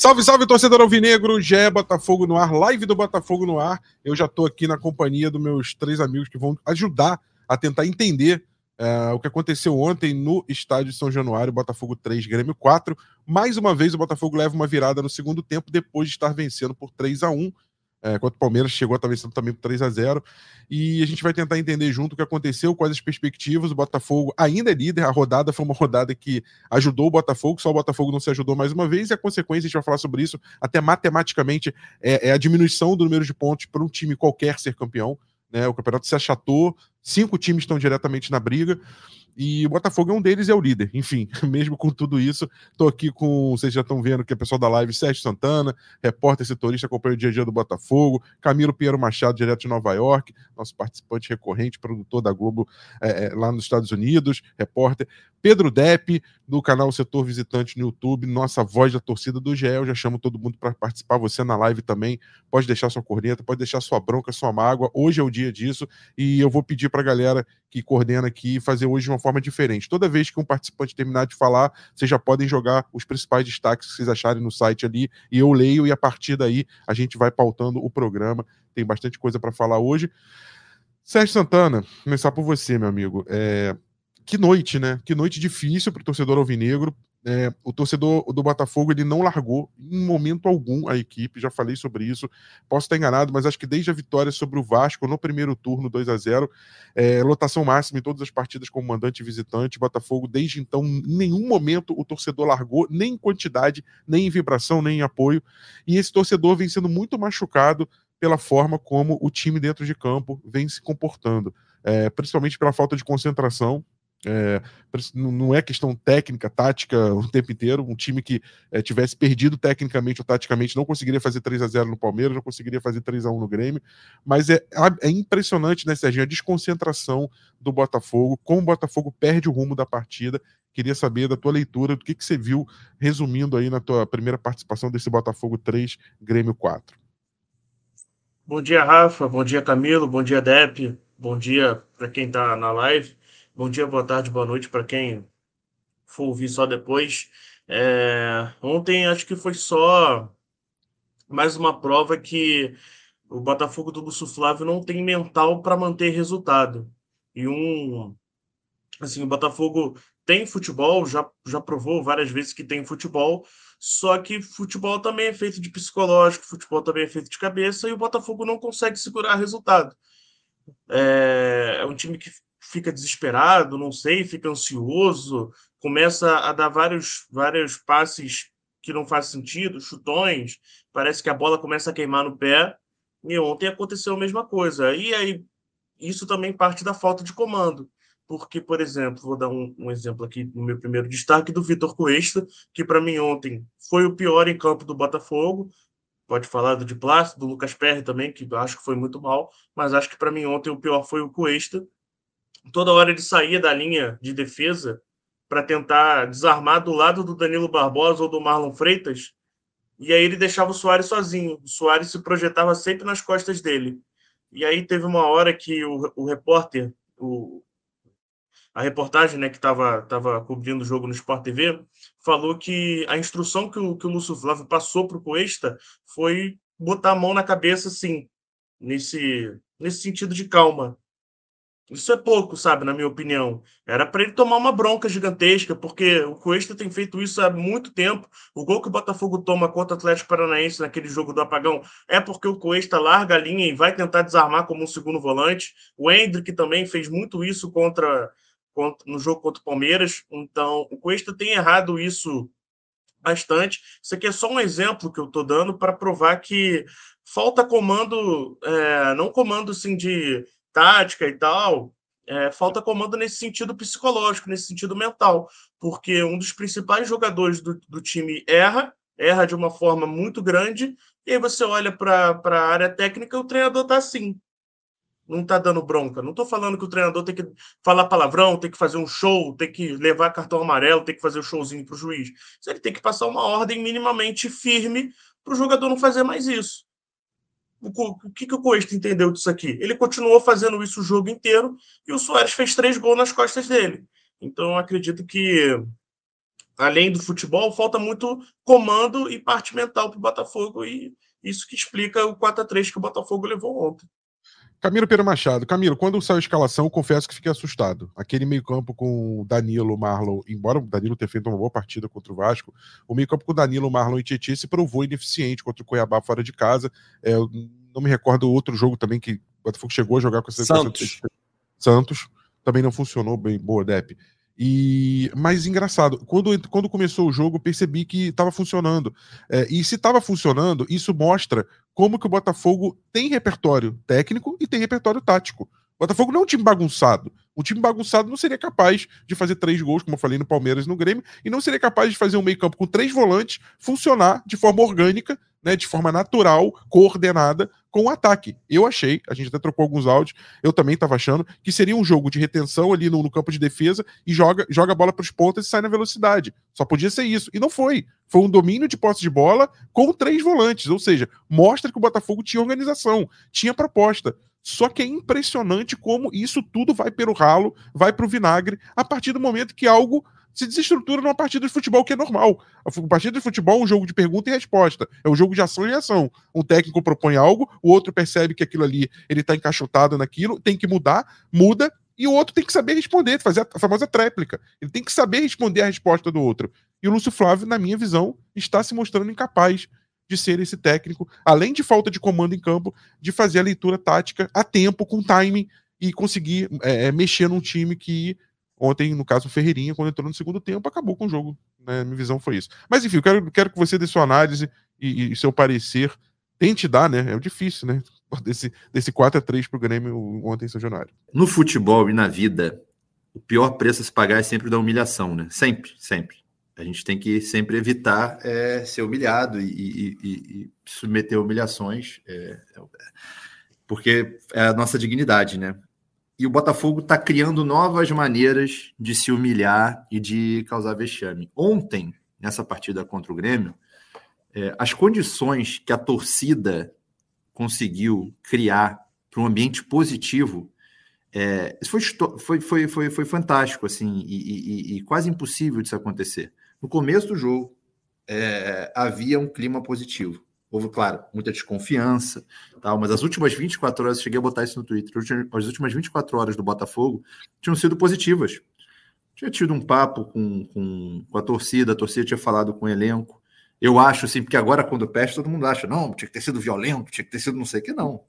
Salve, salve, torcedor alvinegro, Gé Botafogo no ar, live do Botafogo no ar. Eu já estou aqui na companhia dos meus três amigos que vão ajudar a tentar entender uh, o que aconteceu ontem no estádio São Januário, Botafogo 3, Grêmio 4. Mais uma vez, o Botafogo leva uma virada no segundo tempo, depois de estar vencendo por 3 a 1 é, enquanto o Palmeiras chegou a estar também por 3 a 0 E a gente vai tentar entender junto o que aconteceu, quais as perspectivas. O Botafogo ainda é líder, a rodada foi uma rodada que ajudou o Botafogo, só o Botafogo não se ajudou mais uma vez, e a consequência, a gente vai falar sobre isso, até matematicamente, é, é a diminuição do número de pontos para um time qualquer ser campeão. Né? O campeonato se achatou, cinco times estão diretamente na briga. E o Botafogo é um deles, é o líder. Enfim, mesmo com tudo isso, estou aqui com, vocês já estão vendo que é pessoal da live, Sérgio Santana, repórter setorista, acompanha o dia a dia do Botafogo, Camilo Pinheiro Machado, direto de Nova York, nosso participante recorrente, produtor da Globo é, é, lá nos Estados Unidos, repórter. Pedro Depp, do canal Setor Visitante no YouTube, nossa voz da torcida do GEL. Já chamo todo mundo para participar, você na live também. Pode deixar sua corneta, pode deixar sua bronca, sua mágoa. Hoje é o dia disso e eu vou pedir para a galera que coordena aqui fazer hoje de uma forma diferente. Toda vez que um participante terminar de falar, vocês já podem jogar os principais destaques que vocês acharem no site ali e eu leio e a partir daí a gente vai pautando o programa. Tem bastante coisa para falar hoje. Sérgio Santana, começar por você, meu amigo. É, que noite, né? Que noite difícil para o torcedor alvinegro. É, o torcedor do Botafogo ele não largou em momento algum a equipe, já falei sobre isso. Posso estar enganado, mas acho que desde a vitória sobre o Vasco no primeiro turno 2 a 0 é, lotação máxima em todas as partidas como mandante e visitante. Botafogo, desde então, em nenhum momento o torcedor largou, nem em quantidade, nem em vibração, nem em apoio. E esse torcedor vem sendo muito machucado pela forma como o time dentro de campo vem se comportando, é, principalmente pela falta de concentração é, não é questão técnica, tática o tempo inteiro. Um time que é, tivesse perdido tecnicamente ou taticamente não conseguiria fazer 3 a 0 no Palmeiras, não conseguiria fazer 3 a 1 no Grêmio. Mas é, é impressionante, né, Serginho, a desconcentração do Botafogo, como o Botafogo perde o rumo da partida. Queria saber da tua leitura, do que, que você viu, resumindo aí na tua primeira participação desse Botafogo 3, Grêmio 4. Bom dia, Rafa. Bom dia, Camilo. Bom dia, Dep. Bom dia para quem está na live. Bom dia, boa tarde, boa noite para quem for ouvir só depois. É, ontem acho que foi só mais uma prova que o Botafogo do Lúcio Flávio não tem mental para manter resultado. E um. Assim, o Botafogo tem futebol, já, já provou várias vezes que tem futebol, só que futebol também é feito de psicológico, futebol também é feito de cabeça, e o Botafogo não consegue segurar resultado. É, é um time que fica desesperado, não sei, fica ansioso, começa a dar vários, vários passes que não faz sentido, chutões, parece que a bola começa a queimar no pé. E ontem aconteceu a mesma coisa. E aí, isso também parte da falta de comando. Porque, por exemplo, vou dar um, um exemplo aqui no meu primeiro destaque do Vitor Cuesta, que para mim ontem foi o pior em campo do Botafogo. Pode falar do de do Lucas Perry também, que acho que foi muito mal, mas acho que para mim ontem o pior foi o Cuesta toda hora ele saía da linha de defesa para tentar desarmar do lado do Danilo Barbosa ou do Marlon Freitas, e aí ele deixava o Soares sozinho. O Soares se projetava sempre nas costas dele. E aí teve uma hora que o, o repórter, o, a reportagem né, que estava tava cobrindo o jogo no Sport TV, falou que a instrução que o, que o Lúcio Flávio passou para o Cuesta foi botar a mão na cabeça, assim, nesse, nesse sentido de calma. Isso é pouco, sabe, na minha opinião. Era para ele tomar uma bronca gigantesca, porque o Cuesta tem feito isso há muito tempo. O gol que o Botafogo toma contra o Atlético Paranaense naquele jogo do apagão é porque o Cuesta larga a linha e vai tentar desarmar como um segundo volante. O Hendrick também fez muito isso contra, contra no jogo contra o Palmeiras. Então, o Cuesta tem errado isso bastante. Isso aqui é só um exemplo que eu estou dando para provar que falta comando, é, não comando assim de tática e tal, é, falta comando nesse sentido psicológico, nesse sentido mental, porque um dos principais jogadores do, do time erra, erra de uma forma muito grande, e aí você olha para a área técnica o treinador está assim. Não está dando bronca. Não estou falando que o treinador tem que falar palavrão, tem que fazer um show, tem que levar cartão amarelo, tem que fazer o um showzinho para o juiz. Ele tem que passar uma ordem minimamente firme para o jogador não fazer mais isso o que, que o Coesta entendeu disso aqui? Ele continuou fazendo isso o jogo inteiro e o Soares fez três gols nas costas dele. Então, acredito que além do futebol, falta muito comando e parte mental para o Botafogo, e isso que explica o 4 a 3 que o Botafogo levou ontem. Camilo Pedro Machado. Camilo, quando saiu a escalação, eu confesso que fiquei assustado. Aquele meio-campo com Danilo, Marlon, embora o Danilo tenha feito uma boa partida contra o Vasco, o meio-campo com Danilo, Marlon e Tietchan se provou ineficiente contra o Cuiabá fora de casa. É, não me recordo outro jogo também que o Botafogo chegou a jogar com essa Santos. Santos também não funcionou bem, boa, Dep. E mas engraçado, quando, quando começou o jogo, percebi que estava funcionando. É, e se estava funcionando, isso mostra como que o Botafogo tem repertório técnico e tem repertório tático. O Botafogo não é um time bagunçado. Um time bagunçado não seria capaz de fazer três gols, como eu falei no Palmeiras e no Grêmio, e não seria capaz de fazer um meio-campo com três volantes funcionar de forma orgânica, né, de forma natural, coordenada com o ataque. Eu achei, a gente até trocou alguns áudios, eu também estava achando que seria um jogo de retenção ali no, no campo de defesa e joga, joga a bola para os pontas e sai na velocidade. Só podia ser isso. E não foi. Foi um domínio de posse de bola com três volantes, ou seja, mostra que o Botafogo tinha organização, tinha proposta. Só que é impressionante como isso tudo vai pelo ralo, vai para o vinagre, a partir do momento que algo se desestrutura numa partida de futebol que é normal. A partida de futebol é um jogo de pergunta e resposta, é um jogo de ação e reação. Um técnico propõe algo, o outro percebe que aquilo ali ele está encaixotado naquilo, tem que mudar, muda, e o outro tem que saber responder, fazer a famosa tréplica. Ele tem que saber responder a resposta do outro. E o Lúcio Flávio, na minha visão, está se mostrando incapaz de ser esse técnico, além de falta de comando em campo, de fazer a leitura tática a tempo, com timing, e conseguir é, é, mexer num time que ontem, no caso, o Ferreirinha, quando entrou no segundo tempo, acabou com o jogo. Né? Minha visão foi isso. Mas enfim, eu quero, quero que você dê sua análise e, e seu parecer. Tente dar, né? É difícil, né? Desse, desse 4 a 3 para o Grêmio ontem em São Januário. No futebol e na vida, o pior preço a se pagar é sempre da humilhação, né? Sempre, sempre. A gente tem que sempre evitar é, ser humilhado e, e, e, submeter a humilhações, é, é, porque é a nossa dignidade, né? E o Botafogo está criando novas maneiras de se humilhar e de causar vexame. Ontem, nessa partida contra o Grêmio, é, as condições que a torcida conseguiu criar para um ambiente positivo é, foi, foi, foi, foi fantástico assim e, e, e, quase impossível disso acontecer. No começo do jogo, é, havia um clima positivo. Houve, claro, muita desconfiança, tal, mas as últimas 24 horas, cheguei a botar isso no Twitter, as últimas 24 horas do Botafogo tinham sido positivas. Tinha tido um papo com, com, com a torcida, a torcida tinha falado com o elenco. Eu acho, assim, porque agora, quando peste, todo mundo acha, não, tinha que ter sido violento, tinha que ter sido não sei o que, não.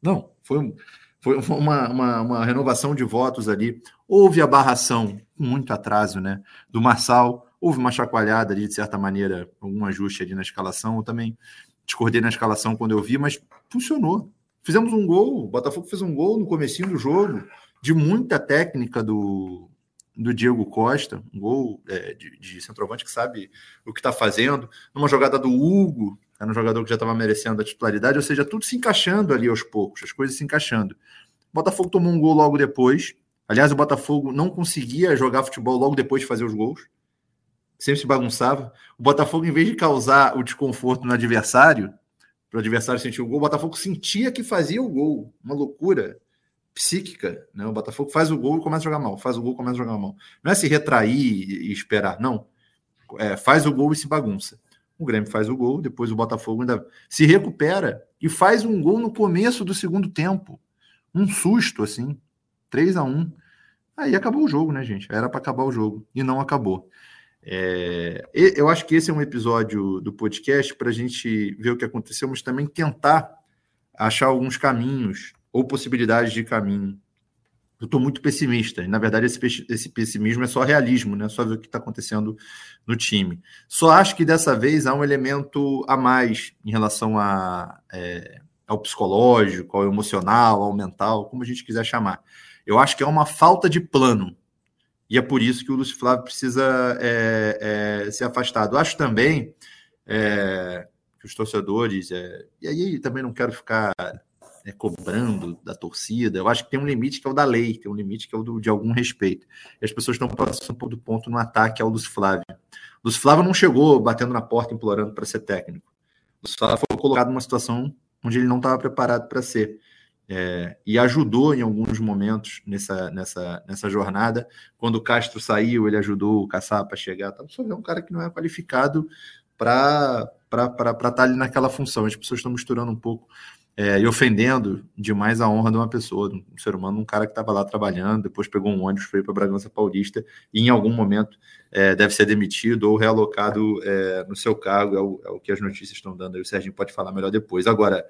Não, foi, foi uma, uma, uma renovação de votos ali. Houve a barração, muito atraso, né, do Marçal, Houve uma chacoalhada ali, de certa maneira, algum ajuste ali na escalação. Eu também discordei na escalação quando eu vi, mas funcionou. Fizemos um gol, o Botafogo fez um gol no comecinho do jogo, de muita técnica do, do Diego Costa, um gol é, de, de, centroavante que sabe o que está fazendo, numa jogada do Hugo, era um jogador que já estava merecendo a titularidade, ou seja, tudo se encaixando ali aos poucos, as coisas se encaixando. O Botafogo tomou um gol logo depois. Aliás, o Botafogo não conseguia jogar futebol logo depois de fazer os gols sempre se bagunçava. O Botafogo, em vez de causar o desconforto no adversário, para o adversário sentir o gol, o Botafogo sentia que fazia o gol. Uma loucura psíquica. Né? O Botafogo faz o gol e começa a jogar mal. Faz o gol e começa a jogar mal. Não é se retrair e esperar, não. É, faz o gol e se bagunça. O Grêmio faz o gol, depois o Botafogo ainda se recupera e faz um gol no começo do segundo tempo. Um susto, assim. 3 a 1 Aí acabou o jogo, né, gente? Era para acabar o jogo. E não acabou. É, eu acho que esse é um episódio do podcast para a gente ver o que aconteceu, mas também tentar achar alguns caminhos ou possibilidades de caminho. Eu estou muito pessimista, e na verdade esse, esse pessimismo é só realismo, né? só ver o que está acontecendo no time. Só acho que dessa vez há um elemento a mais em relação a, é, ao psicológico, ao emocional, ao mental, como a gente quiser chamar. Eu acho que é uma falta de plano e é por isso que o Lúcio Flávio precisa é, é, ser afastado. Acho também é, que os torcedores, é, e aí também não quero ficar é, cobrando da torcida, eu acho que tem um limite que é o da lei, tem um limite que é o do, de algum respeito. E as pessoas estão passando do ponto no ataque ao Lúcio Flávio. O Lúcio Flávio não chegou batendo na porta implorando para ser técnico. O Lúcio Flávio foi colocado numa situação onde ele não estava preparado para ser. É, e ajudou em alguns momentos nessa, nessa, nessa jornada. Quando o Castro saiu, ele ajudou o Caçapa a chegar. Então, só é um cara que não é qualificado para estar tá ali naquela função. As pessoas estão misturando um pouco é, e ofendendo demais a honra de uma pessoa, de um ser humano, um cara que estava lá trabalhando, depois pegou um ônibus, foi para Bragança Paulista e em algum momento é, deve ser demitido ou realocado é, no seu cargo, é o, é o, que as notícias estão dando. Aí o Serginho pode falar melhor depois. Agora,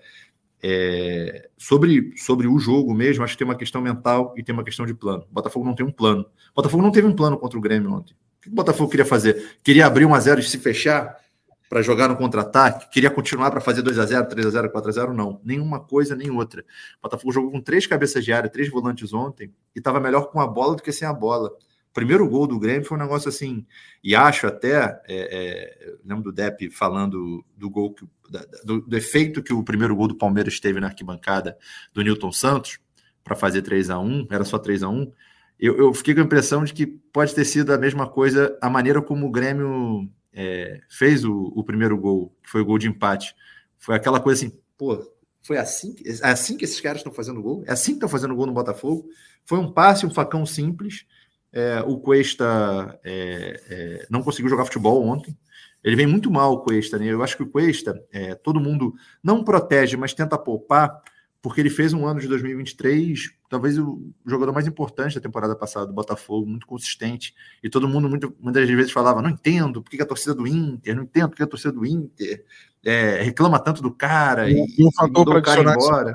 é, sobre, sobre o jogo mesmo, acho que tem uma questão mental e tem uma questão de plano. O Botafogo não tem um plano. O Botafogo não teve um plano contra o Grêmio ontem. O que o Botafogo queria fazer? Queria abrir 1 a 0 e se fechar? para jogar no contra-ataque, queria continuar para fazer 2 a 0 3 a 0 4 a 0 não. Nenhuma coisa, nem outra. O Botafogo jogou com três cabeças de área, três volantes ontem, e estava melhor com a bola do que sem a bola. O primeiro gol do Grêmio foi um negócio assim, e acho até, é, é, lembro do Depp falando do gol, que, do, do, efeito que o primeiro gol do Palmeiras teve na arquibancada do Newton Santos, para fazer 3 a 1 era só 3 a 1 eu, eu fiquei com a impressão de que pode ter sido a mesma coisa, a maneira como o Grêmio é, fez o, o, primeiro gol, que foi o gol de empate, foi aquela coisa assim, pô, foi assim, é assim que esses caras estão fazendo gol? É assim que estão fazendo gol no Botafogo? Foi um passe, um facão simples. É, o Cuesta é, é, não conseguiu jogar futebol ontem. Ele vem muito mal, o Cuesta, né? Eu acho que o Cuesta, é, todo mundo não protege, mas tenta poupar, porque ele fez um ano de 2023, talvez o jogador mais importante da temporada passada do Botafogo, muito consistente, e todo mundo muito, muitas vezes falava, não entendo por que a torcida do Inter, não entendo por que a torcida do Inter é, reclama tanto do cara e, e, um fator para adicionar embora.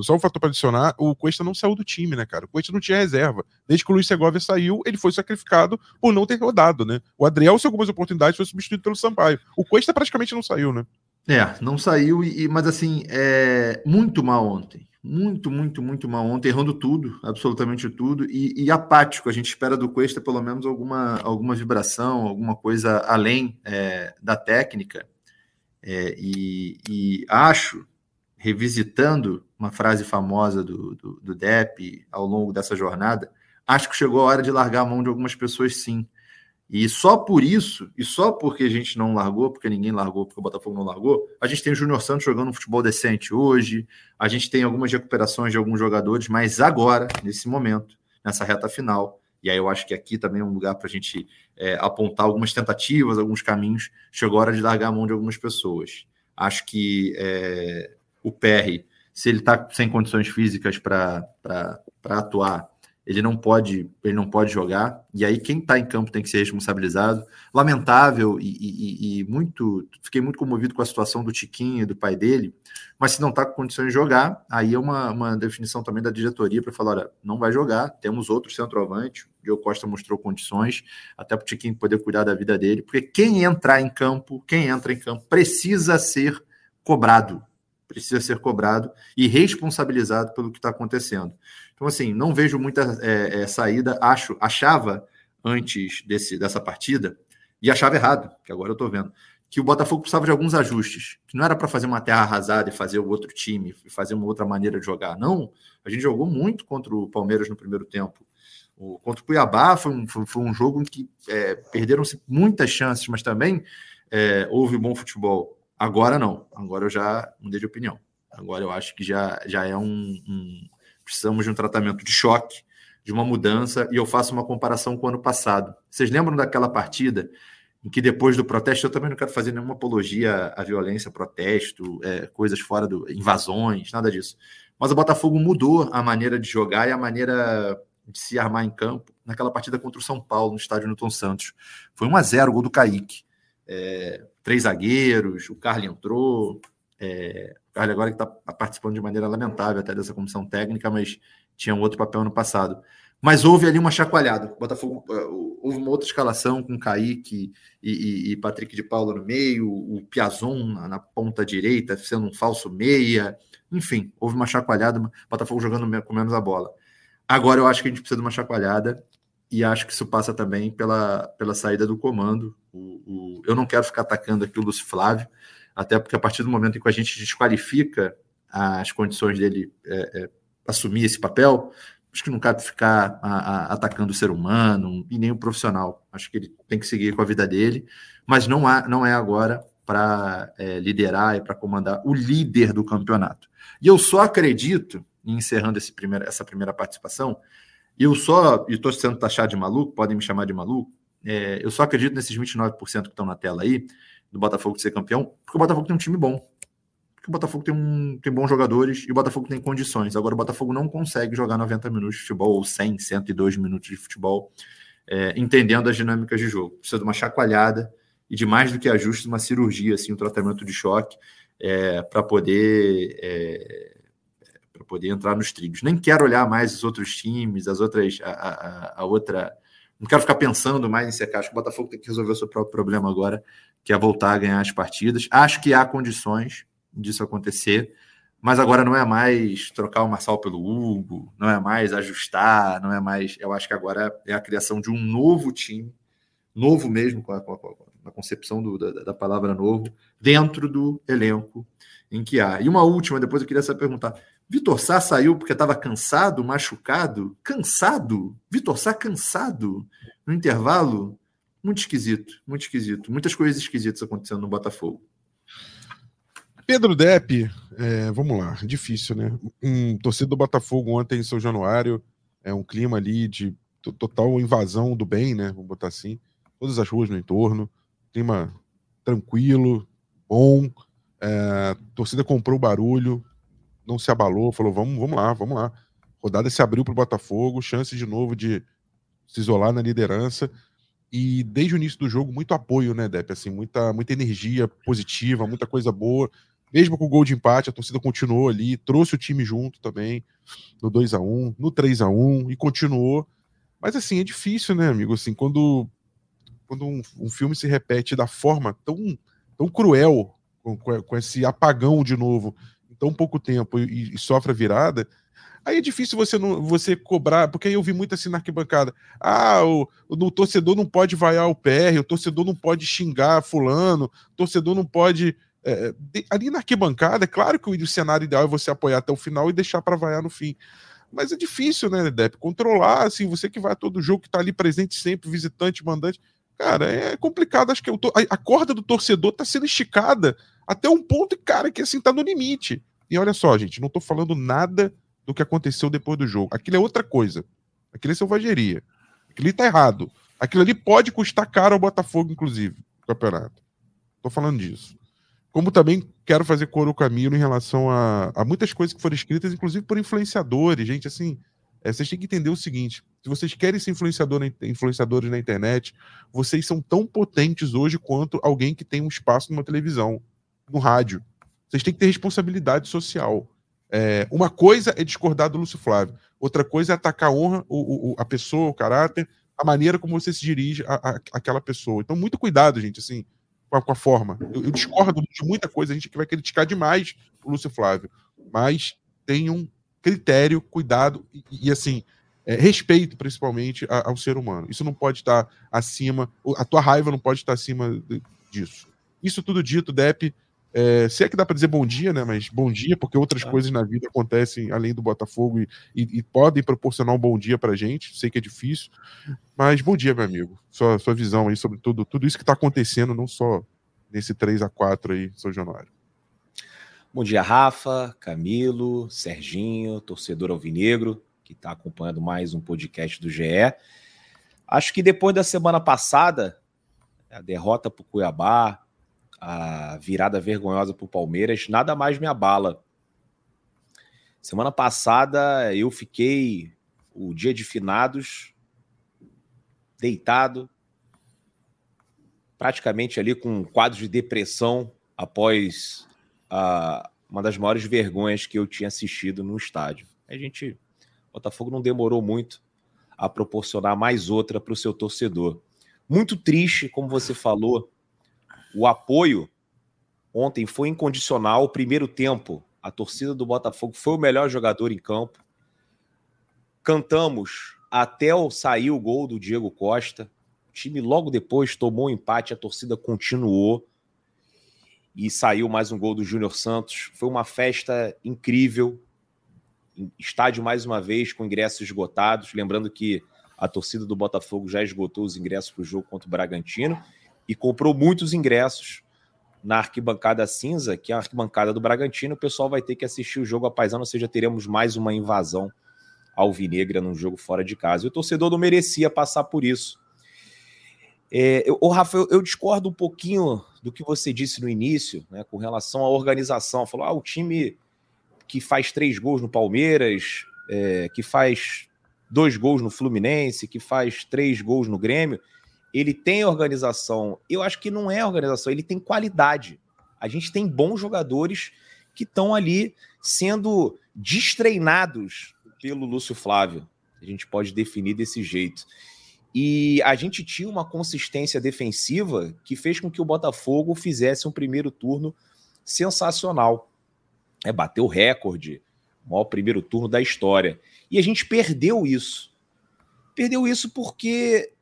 Só um fator para adicionar, o Cuesta não saiu do time, né, cara? O Cuesta não tinha reserva. Desde que o Luiz Segovia saiu, ele foi sacrificado por não ter rodado, né? O Adriel, se algumas oportunidades, foi substituído pelo Sampaio. O Cuesta praticamente não saiu, né? É, não saiu, e, mas assim, é muito mal ontem. Muito, muito, muito mal ontem, errando tudo, absolutamente tudo, e, e apático. A gente espera do Cuesta pelo menos alguma, alguma vibração, alguma coisa além é, da técnica. É, e, e, acho, revisitando uma frase famosa do, do, do Depp ao longo dessa jornada, acho que chegou a hora de largar a mão de algumas pessoas, sim. E só por isso, e só porque a gente não largou, porque ninguém largou, porque o Botafogo não largou, a gente tem o Júnior Santos jogando um futebol decente hoje, a gente tem algumas recuperações de alguns jogadores, mas agora, nesse momento, nessa reta final, e aí eu acho que aqui também é um lugar para a gente é, apontar algumas tentativas, alguns caminhos, chegou a hora de largar a mão de algumas pessoas. Acho que é, o PR, se ele está sem condições físicas para atuar, ele não pode ele não pode jogar. E aí quem está em campo tem que ser responsabilizado. Lamentável e, e, e, muito fiquei muito comovido com a situação do Tiquinho e do pai dele mas se não está com condições de jogar aí é uma, uma definição também da diretoria para falar olha, não vai jogar temos outro centroavante. O Diogo Costa mostrou condições até para o Tiquinho poder cuidar da vida dele porque quem entrar em campo quem entra em campo precisa ser cobrado precisa ser cobrado e responsabilizado pelo que está acontecendo. Então, assim, não vejo muita é, é, saída. Acho, achava antes desse, dessa partida, e achava errado, que agora eu estou vendo, que o Botafogo precisava de alguns ajustes, que não era para fazer uma terra arrasada e fazer o outro time, e fazer uma outra maneira de jogar. Não, a gente jogou muito contra o Palmeiras no primeiro tempo. O, contra o Cuiabá foi um, foi, foi um jogo em que é, perderam-se muitas chances, mas também é, houve bom futebol. Agora não. Agora eu já mudei de opinião. Agora eu acho que já, já é um, um, Precisamos de um tratamento de choque, de uma mudança, e eu faço uma comparação com o ano passado. Vocês lembram daquela partida em que depois do protesto, eu também não quero fazer nenhuma apologia à violência, protesto, é, coisas fora do. invasões, nada disso. Mas o Botafogo mudou a maneira de jogar e a maneira de se armar em campo naquela partida contra o São Paulo, no estádio Newton Santos. Foi 1 a 0 o gol do Kaique. É, três zagueiros, o Carly entrou. É, o Carly agora que está participando de maneira lamentável até dessa comissão técnica, mas tinha um outro papel no passado. Mas houve ali uma chacoalhada. O Botafogo é, houve uma outra escalação com Kaique e, e, e Patrick de Paula no meio, o Piazon na, na, ponta direita, sendo um falso meia. Enfim, houve uma chacoalhada, o Botafogo jogando com menos a bola. Agora eu acho que a gente precisa de uma chacoalhada e acho que isso passa também pela, pela saída do comando. O, o, eu não quero ficar atacando aqui o Lúcio Flávio, até porque a partir do momento em que a gente desqualifica as condições dele é, é, assumir esse papel, acho que não cabe ficar a, a, atacando o ser humano e nem o profissional. Acho que ele tem que seguir com a vida dele, mas não, há, não é agora para é, liderar e para comandar o líder do campeonato. E eu só acredito, encerrando esse primeiro, essa primeira participação, eu só, e estou sendo taxado de maluco, podem me chamar de maluco, é, eu só acredito nesses 29% que estão na tela aí, do Botafogo de ser campeão, porque o Botafogo tem um time bom. Porque o Botafogo tem, um, tem bons jogadores e o Botafogo tem condições. Agora, o Botafogo não consegue jogar 90 minutos de futebol, ou 100, 102 minutos de futebol, é, entendendo as dinâmicas de jogo. Precisa de uma chacoalhada e de mais do que ajustes, uma cirurgia, assim, um tratamento de choque é, para poder é, para poder entrar nos trilhos. Nem quero olhar mais os outros times, as outras a, a, a outra não quero ficar pensando mais em secar. Acho que o Botafogo tem que resolver o seu próprio problema agora, que é voltar a ganhar as partidas. Acho que há condições disso acontecer, mas agora não é mais trocar o Marçal pelo Hugo, não é mais ajustar, não é mais. Eu acho que agora é a criação de um novo time, novo mesmo, com a, com a, com a concepção do, da, da, palavra novo, dentro do elenco em que há. E uma última, depois eu queria só perguntar: Vitor Sá saiu porque estava cansado, machucado? Cansado? Vitor Sá cansado no intervalo? Muito esquisito, muito esquisito. Muitas coisas esquisitas acontecendo no Botafogo. Pedro Depp, é, vamos lá, difícil, né? Um torcedor do Botafogo ontem em São Januário, é um clima ali de total invasão do bem, né? Vamos botar assim. Todas as ruas no entorno, clima tranquilo, bom. É, torcida comprou barulho, não se abalou, falou: vamos, vamos lá, vamos lá. Rodada se abriu para o Botafogo, chance de novo de se isolar na liderança. E desde o início do jogo, muito apoio, né, Depp? Assim, muita, muita energia positiva, muita coisa boa. Mesmo com o gol de empate, a torcida continuou ali, trouxe o time junto também, no 2 a 1 no 3 a 1 e continuou. Mas assim, é difícil, né, amigo? Assim, quando, quando um, um filme se repete da forma tão, tão cruel, com, com esse apagão de novo, tão pouco tempo e, e sofre a virada, aí é difícil você não você cobrar, porque aí eu vi muito assim na arquibancada. Ah, o, o, o torcedor não pode vaiar o PR, o torcedor não pode xingar fulano, o torcedor não pode. É, de, ali na arquibancada, é claro que o, o, cenário ideal é você apoiar até o final e deixar para vaiar no fim. Mas é difícil, né, Depp? Controlar, assim, você que vai a todo jogo, que tá ali presente sempre, visitante, mandante. Cara, é complicado. Acho que a, a corda do torcedor tá sendo esticada até um ponto, cara, que assim tá no limite. E olha só, gente, não tô falando nada do que aconteceu depois do jogo. Aquilo é outra coisa. Aquilo é selvageria. Aquilo ali tá errado. Aquilo ali pode custar caro ao Botafogo, inclusive, o campeonato. Tô falando disso. Como também quero fazer coro o caminho em relação a, a, muitas coisas que foram escritas, inclusive por influenciadores. Gente, assim, é, vocês têm que entender o seguinte: se vocês querem ser influenciador na, influenciadores na internet, vocês são tão potentes hoje quanto alguém que tem um espaço numa televisão, no rádio. Vocês têm que ter responsabilidade social. É, uma coisa é discordar do Lúcio Flávio, outra coisa é atacar a honra, o, o, a pessoa, o caráter, a maneira como você se dirige a, a, àquela pessoa. Então, muito cuidado, gente, assim, com a, com a forma. Eu, eu, discordo de muita coisa, a gente vai criticar demais o Lúcio Flávio, mas tenham critério, cuidado e, e assim, é, respeito principalmente ao ser humano. Isso não pode estar acima, a tua raiva não pode estar acima disso. Isso tudo dito, Depp, é, se é que dá para dizer bom dia, né? Mas bom dia, porque outras ah. coisas na vida acontecem além do Botafogo e, e, e podem proporcionar um bom dia para gente. Sei que é difícil, mas bom dia, meu amigo. Sua, sua visão aí sobre tudo, tudo isso que está acontecendo, não só nesse 3 a 4 aí, São Januário. Bom dia, Rafa, Camilo, Serginho, torcedor alvinegro, que está acompanhando mais um podcast do GE. Acho que depois da semana passada, a derrota para o Cuiabá, a virada vergonhosa para o Palmeiras, nada mais me abala. Semana passada eu fiquei o dia de finados deitado, praticamente ali com um quadro de depressão após a, uma das maiores vergonhas que eu tinha assistido no estádio. A gente, Botafogo não demorou muito a proporcionar mais outra para o seu torcedor. Muito triste, como você falou, o apoio ontem foi incondicional. O primeiro tempo, a torcida do Botafogo foi o melhor jogador em campo. Cantamos até sair o gol do Diego Costa. O time logo depois tomou um empate, a torcida continuou e saiu mais um gol do Júnior Santos. Foi uma festa incrível. Estádio mais uma vez com ingressos esgotados. Lembrando que a torcida do Botafogo já esgotou os ingressos para o jogo contra o Bragantino e comprou muitos ingressos na arquibancada cinza, que é a arquibancada do Bragantino, o pessoal vai ter que assistir o jogo a paisano, ou seja, teremos mais uma invasão alvinegra num jogo fora de casa. E o torcedor não merecia passar por isso. É, eu, Rafa, eu, eu, discordo um pouquinho do que você disse no início, né, com relação à organização. Falou, ah, o time que faz três gols no Palmeiras, é, que faz dois gols no Fluminense, que faz três gols no Grêmio, ele tem organização. Eu acho que não é organização, ele tem qualidade. A gente tem bons jogadores que estão ali sendo destreinados pelo Lúcio Flávio. A gente pode definir desse jeito. E a gente tinha uma consistência defensiva que fez com que o Botafogo fizesse um primeiro turno sensacional. É, bateu o recorde, maior primeiro turno da história. E a gente perdeu isso. Perdeu isso porque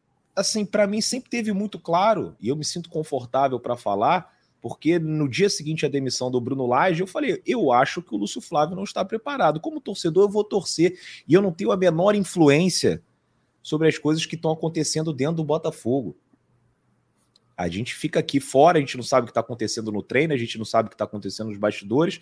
assim, para mim sempre teve muito claro, e eu me sinto confortável para falar, porque no dia seguinte à demissão do Bruno Lage, eu falei, eu acho que o Lúcio Flávio não está preparado. Como torcedor, eu vou torcer, e eu não tenho a menor influência sobre as coisas que estão acontecendo dentro do Botafogo. A gente fica aqui fora, a gente não sabe o que está acontecendo no treino, a gente não sabe o que está acontecendo nos bastidores,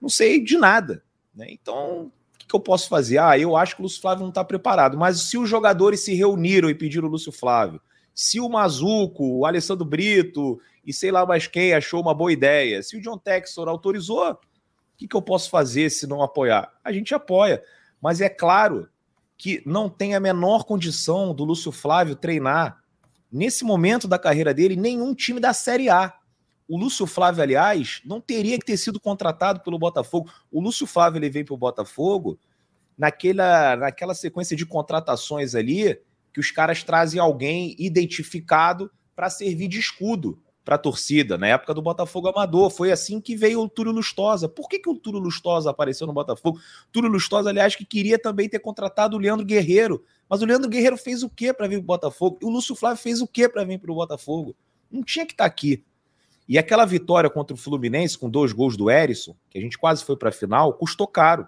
não sei de nada. Né? Então, que eu posso fazer? Ah, eu acho que o Lúcio Flávio não está preparado. Mas se os jogadores se reuniram e pediram o Lúcio Flávio, se o Mazuco, o Alessandro Brito e sei lá mais quem achou uma boa ideia, se o John Textor autorizou, o que, que eu posso fazer se não apoiar? A gente apoia. Mas é claro que não tem a menor condição do Lúcio Flávio treinar, nesse momento da carreira dele, nenhum time da Série A. O Lúcio Flávio, aliás, não teria que ter sido contratado pelo Botafogo. O Lúcio Flávio ele veio para o Botafogo naquela, naquela sequência de contratações ali que os caras trazem alguém identificado para servir de escudo para a torcida. Na época do Botafogo Amador, foi assim que veio o Túlio Lustosa. Por que, que o Túlio Lustosa apareceu no Botafogo? Túlio Lustosa, aliás, que queria também ter contratado o Leandro Guerreiro. Mas o Leandro Guerreiro fez o quê para vir para o Botafogo? E o Lúcio Flávio fez o quê para vir para o Botafogo? Não tinha que estar tá aqui. E aquela vitória contra o Fluminense, com dois gols do Erisson, que a gente quase foi para a final, custou caro.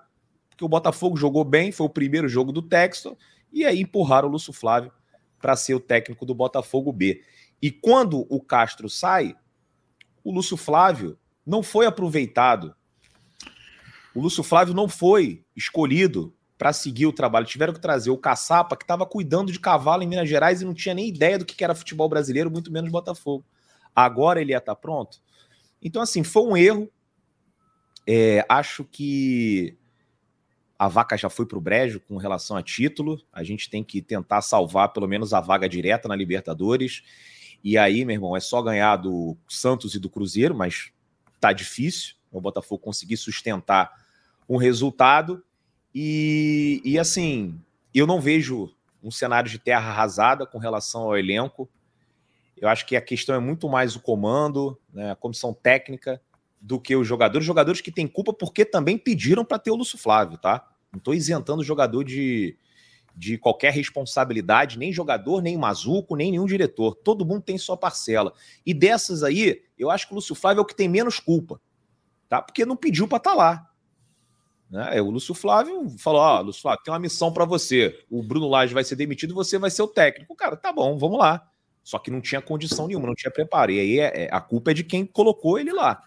Porque o Botafogo jogou bem, foi o primeiro jogo do Texton, e aí empurraram o Lúcio Flávio para ser o técnico do Botafogo B. E quando o Castro sai, o Lúcio Flávio não foi aproveitado. O Lúcio Flávio não foi escolhido para seguir o trabalho. Tiveram que trazer o Caçapa, que estava cuidando de cavalo em Minas Gerais e não tinha nem ideia do que era futebol brasileiro, muito menos Botafogo agora ele ia estar tá pronto. Então, assim, foi um erro. É, acho que a vaca já foi para o brejo com relação a título. A gente tem que tentar salvar pelo menos a vaga direta na Libertadores. E aí, meu irmão, é só ganhar do Santos e do Cruzeiro, mas tá difícil o Botafogo conseguir sustentar um resultado. E, e assim, eu não vejo um cenário de terra arrasada com relação ao elenco. Eu acho que a questão é muito mais o comando, né, a comissão técnica, do que os jogadores. Jogadores que têm culpa porque também pediram para ter o Lúcio Flávio, tá? Não estou isentando o jogador de, de qualquer responsabilidade, nem jogador, nem Mazuco, nem nenhum diretor. Todo mundo tem sua parcela. E dessas aí, eu acho que o Lúcio Flávio é o que tem menos culpa, tá? Porque não pediu para estar tá lá. Né? O Lúcio Flávio falou: Ó, oh, Lúcio Flávio, tem uma missão para você. O Bruno Lage vai ser demitido, você vai ser o técnico. Cara, tá bom, vamos lá. Só que não tinha condição nenhuma, não tinha preparo. E aí é, é, a culpa é de quem colocou ele lá.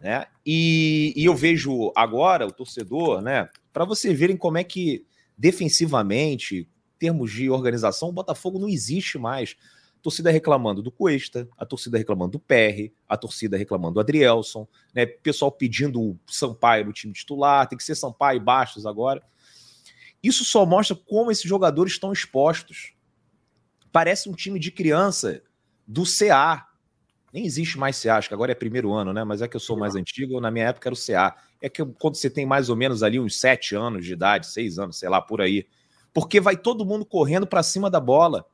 Né? E, e eu vejo agora o torcedor, né? Para você verem como é que defensivamente, em termos de organização, o Botafogo não existe mais. A torcida reclamando do Cuesta, a torcida reclamando do PR, a torcida reclamando do Adrielson, né? Pessoal pedindo o Sampaio no time titular, tem que ser Sampaio e Bastos agora. Isso só mostra como esses jogadores estão expostos Parece um time de criança do CA. Nem existe mais CA, acho que agora é primeiro ano, né? Mas é que eu sou mais antigo, na minha época era o CA. É que quando você tem mais ou menos ali uns sete anos de idade, seis anos, sei lá, por aí. Porque vai todo mundo correndo para cima da bola.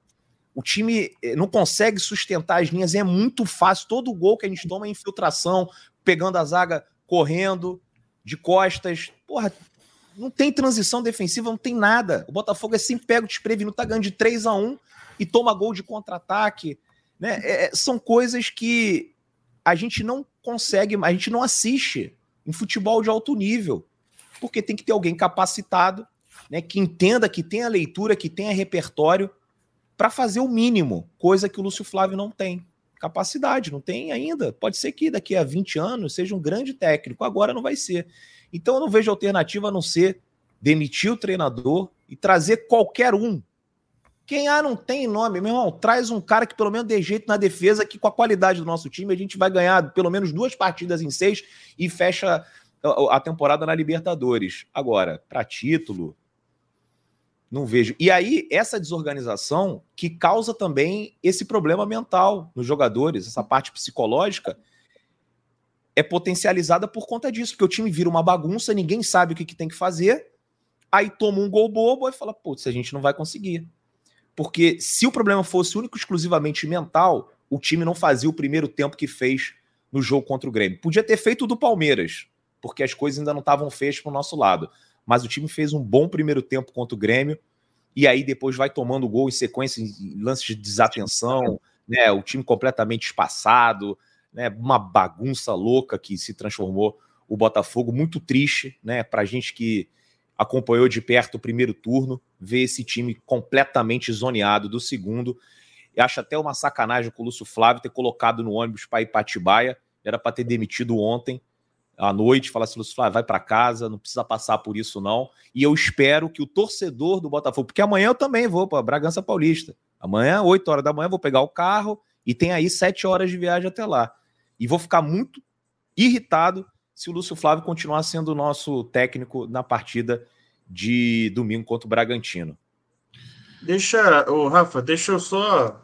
O time eh, não consegue sustentar as linhas, é muito fácil. Todo gol que a gente toma é infiltração, pegando a zaga, correndo, de costas. Porra, não tem transição defensiva, não tem nada. O Botafogo é sempre pego desprevenido, tá ganhando de 3 a 1 e toma gol de contra-ataque. Né? É, é, são coisas que a gente não consegue, a gente não assiste em futebol de alto nível, porque tem que ter alguém capacitado, né, que entenda, que tenha leitura, que tenha repertório para fazer o mínimo, coisa que o Lúcio Flávio não tem. capacidade, não tem ainda. Pode ser que daqui a 20 anos seja um grande técnico, agora não vai ser. Então eu não vejo alternativa a não ser demitir o treinador e trazer qualquer um. Quem ah, não tem nome, meu irmão, traz um cara que pelo menos dê jeito na defesa, que com a qualidade do nosso time a gente vai ganhar pelo menos duas partidas em seis e fecha a temporada na Libertadores. Agora, para título, não vejo. E aí, essa desorganização que causa também esse problema mental nos jogadores, essa parte psicológica, é potencializada por conta disso, porque o time vira uma bagunça, ninguém sabe o que, que tem que fazer, aí toma um gol bobo e fala, putz, a gente não vai conseguir. Porque se o problema fosse único exclusivamente mental, o time não fazia o primeiro tempo que fez no jogo contra o Grêmio. Podia ter feito o do Palmeiras, porque as coisas ainda não estavam feitas para o nosso lado mas o time fez um bom primeiro tempo contra o Grêmio e aí depois vai tomando gol em sequência, em lances de desatenção, né? O time completamente espaçado, né? Uma bagunça louca que se transformou o Botafogo, muito triste, né? Para gente que acompanhou de perto o primeiro turno, ver esse time completamente zoneado do segundo. Eu acho até uma sacanagem com o Lúcio Flávio ter colocado no ônibus para ir para Atibaia, era para ter demitido ontem à noite, falar assim, Lúcio Flávio, vai para casa, não precisa passar por isso não. E eu espero que o torcedor do Botafogo, porque amanhã eu também vou para Bragança Paulista. Amanhã, 8 horas da manhã, vou pegar o carro e tem aí 7 horas de viagem até lá. E vou ficar muito irritado se o Lúcio Flávio continuar sendo o nosso técnico na partida de domingo contra o Bragantino. Deixa, ô Rafa, deixa eu só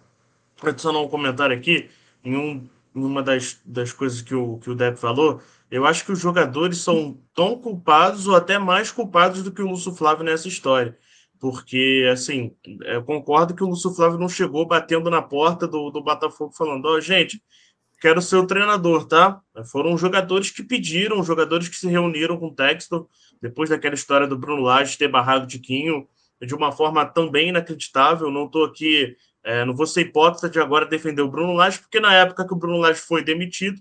adicionar um comentário aqui em, um, uma das, das coisas que o, que o Depp falou. Eu acho que os jogadores são tão culpados ou até mais culpados do que o Lúcio Flávio nessa história. Porque, assim, eu concordo que o Lúcio Flávio não chegou batendo na porta do, do Botafogo falando: Ó, oh, gente, quero ser o treinador, tá? Foram jogadores que pediram, jogadores que se reuniram com o Textor, depois daquela história do Bruno Lage ter barrado o Tiquinho de uma forma também inacreditável. Não estou aqui, é, não vou ser hipócrita de agora defender o Bruno Lage, porque na época que o Bruno Lage foi demitido,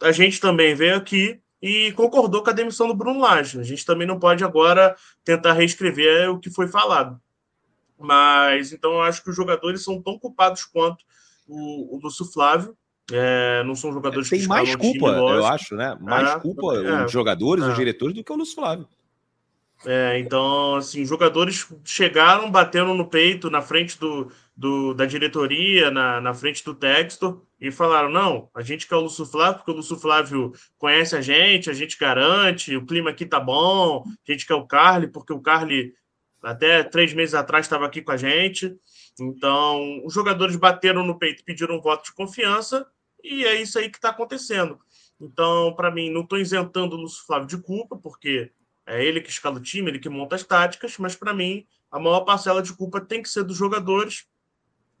a gente também veio aqui e concordou com a demissão do Bruno Lage. A gente também não pode agora tentar reescrever o que foi falado. Mas então eu acho que os jogadores são tão culpados quanto o, o Lúcio Flávio. É, não são jogadores Tem que mais culpa, eu acho, né? Mais é, culpa é, os jogadores, os é. diretores, do que o Lúcio Flávio. É, então, assim, jogadores chegaram batendo no peito na frente do, do, da diretoria, na, na frente do Textor, e falaram: não, a gente quer o Lúcio Flávio, porque o Lúcio Flávio conhece a gente, a gente garante, o clima aqui tá bom, a gente quer o Carly, porque o Carly até três meses atrás estava aqui com a gente. Então, os jogadores bateram no peito, pediram um voto de confiança, e é isso aí que está acontecendo. Então, para mim, não estou isentando o Lúcio Flávio de culpa, porque é ele que escala o time, ele que monta as táticas, mas para mim, a maior parcela de culpa tem que ser dos jogadores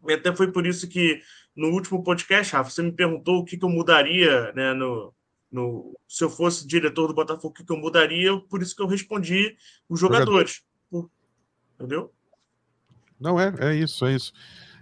e até foi por isso que no último podcast, Rafa, você me perguntou o que, que eu mudaria, né, no, no, se eu fosse diretor do Botafogo, o que, que eu mudaria, por isso que eu respondi os jogadores. Jogador. Entendeu? Não, é, é isso, é isso.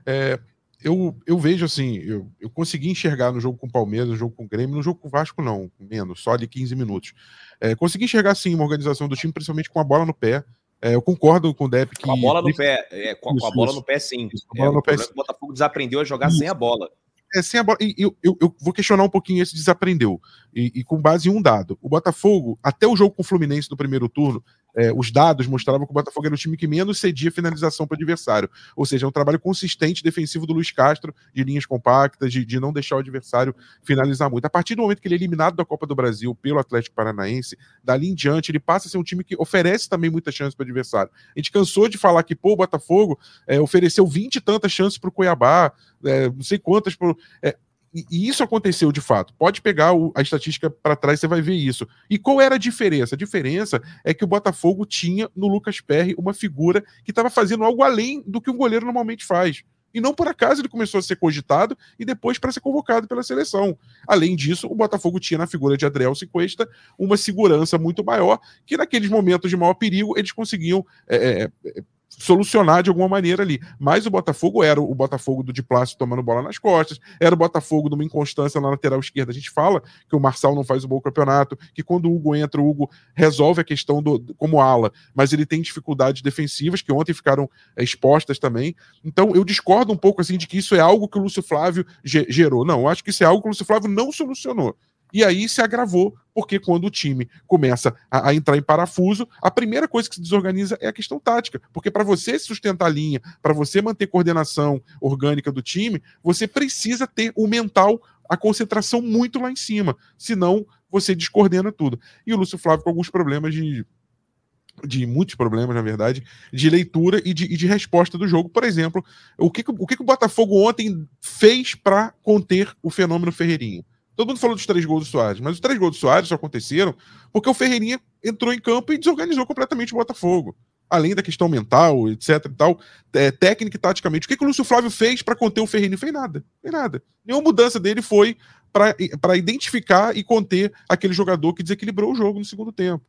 É, eu, eu vejo assim, eu, eu consegui enxergar no jogo com o Palmeiras, no jogo com o Grêmio, no jogo com o Vasco, não, menos, só de 15 minutos. É, consegui enxergar sim uma organização do time, principalmente com a bola no pé, é, eu concordo com o Depp que. Com a bola no pé. É, com, isso, com, a bola isso. no pé, sim. Isso, é, no pé, o Botafogo desaprendeu a jogar sem a bola. É, sem a bola. E eu, eu, eu, vou questionar um pouquinho esse desaprendeu. E, e, com base em um dado. O Botafogo, até o jogo com o Fluminense do primeiro turno, é, os dados mostravam que o Botafogo era o time que menos cedia finalização para o adversário. Ou seja, é um trabalho consistente defensivo do Luiz Castro, de linhas compactas, de, de não deixar o adversário finalizar muito. A partir do momento que ele é eliminado da Copa do Brasil pelo Atlético Paranaense, dali em diante, ele passa a ser um time que oferece também muitas chances para o adversário. A gente cansou de falar que, pô, o Botafogo é, ofereceu 20 e tantas chances para o Cuiabá, é, não sei quantas. Pro, é, e, isso aconteceu de fato. Pode pegar o, a estatística para trás, você vai ver isso. E qual era a diferença? A diferença é que o Botafogo tinha no Lucas Perry uma figura que estava fazendo algo além do que um goleiro normalmente faz. E não por acaso ele começou a ser cogitado e depois para ser convocado pela seleção. Além disso, o Botafogo tinha na figura de Adriel Cuesta uma segurança muito maior, que naqueles momentos de maior perigo eles conseguiam é, é, é solucionar de alguma maneira ali. Mas o Botafogo era o Botafogo do Diplácio tomando bola nas costas, era o Botafogo de uma inconstância na lateral esquerda. A gente fala que o Marçal não faz o bom campeonato, que quando o Hugo entra, o Hugo resolve a questão do como ala, mas ele tem dificuldades defensivas que ontem ficaram é, expostas também. Então eu discordo um pouco assim de que isso é algo que o Lúcio Flávio gerou. Não, eu acho que isso é algo que o Lúcio Flávio não solucionou. E aí se agravou, porque quando o time começa a, a, entrar em parafuso, a primeira coisa que se desorganiza é a questão tática. Porque para você sustentar a linha, para você manter coordenação orgânica do time, você precisa ter o mental, a concentração muito lá em cima. Senão você descoordena tudo. E o Lúcio Flávio com alguns problemas de. De muitos problemas, na verdade, de leitura e de, e de resposta do jogo. Por exemplo, o que, o que o Botafogo ontem fez para conter o fenômeno Ferreirinha? Todo mundo falou dos três gols do Soares, mas os três gols do Soares só aconteceram porque o Ferreirinha entrou em campo e desorganizou completamente o Botafogo. Além da questão mental, etc e tal, é, técnica e taticamente. O que, que o Lúcio Flávio fez para conter o Ferreirinha? Fez nada. Fez nada. Nenhuma mudança dele foi para identificar e conter aquele jogador que desequilibrou o jogo no segundo tempo.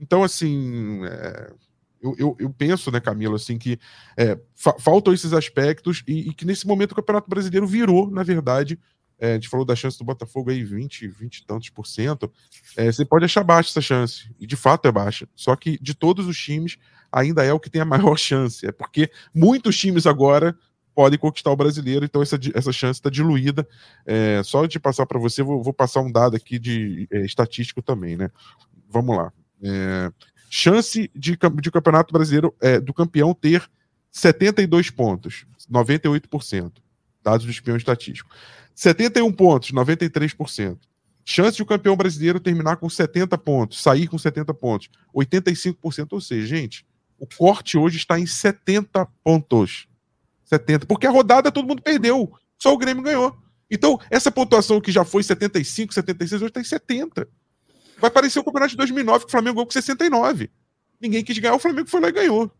Então, assim, é, eu, eu, eu, penso, né, Camilo, assim, que é, fa faltam esses aspectos e, e, que nesse momento o Campeonato Brasileiro virou, na verdade, é, a gente falou da chance do Botafogo aí, 20, 20 e tantos por cento. É, você pode achar baixa essa chance, e de fato é baixa. Só que de todos os times, ainda é o que tem a maior chance. É porque muitos times agora podem conquistar o brasileiro, então essa, essa chance está diluída. É, só de passar para você, vou, vou, passar um dado aqui de é, estatístico também, né? Vamos lá. É, chance de, de campeonato brasileiro é, do campeão ter 72 pontos, 98%. Dados do espião estatístico. 71 pontos, 93%. Chance de o campeão brasileiro terminar com 70 pontos, sair com 70 pontos, 85%. Ou seja, gente, o corte hoje está em 70 pontos. 70. Porque a rodada todo mundo perdeu, só o Grêmio ganhou. Então, essa pontuação que já foi 75, 76, hoje está em 70. Vai parecer o campeonato de 2009 que o Flamengo ganhou com 69. Ninguém quis ganhar, o Flamengo foi lá e ganhou.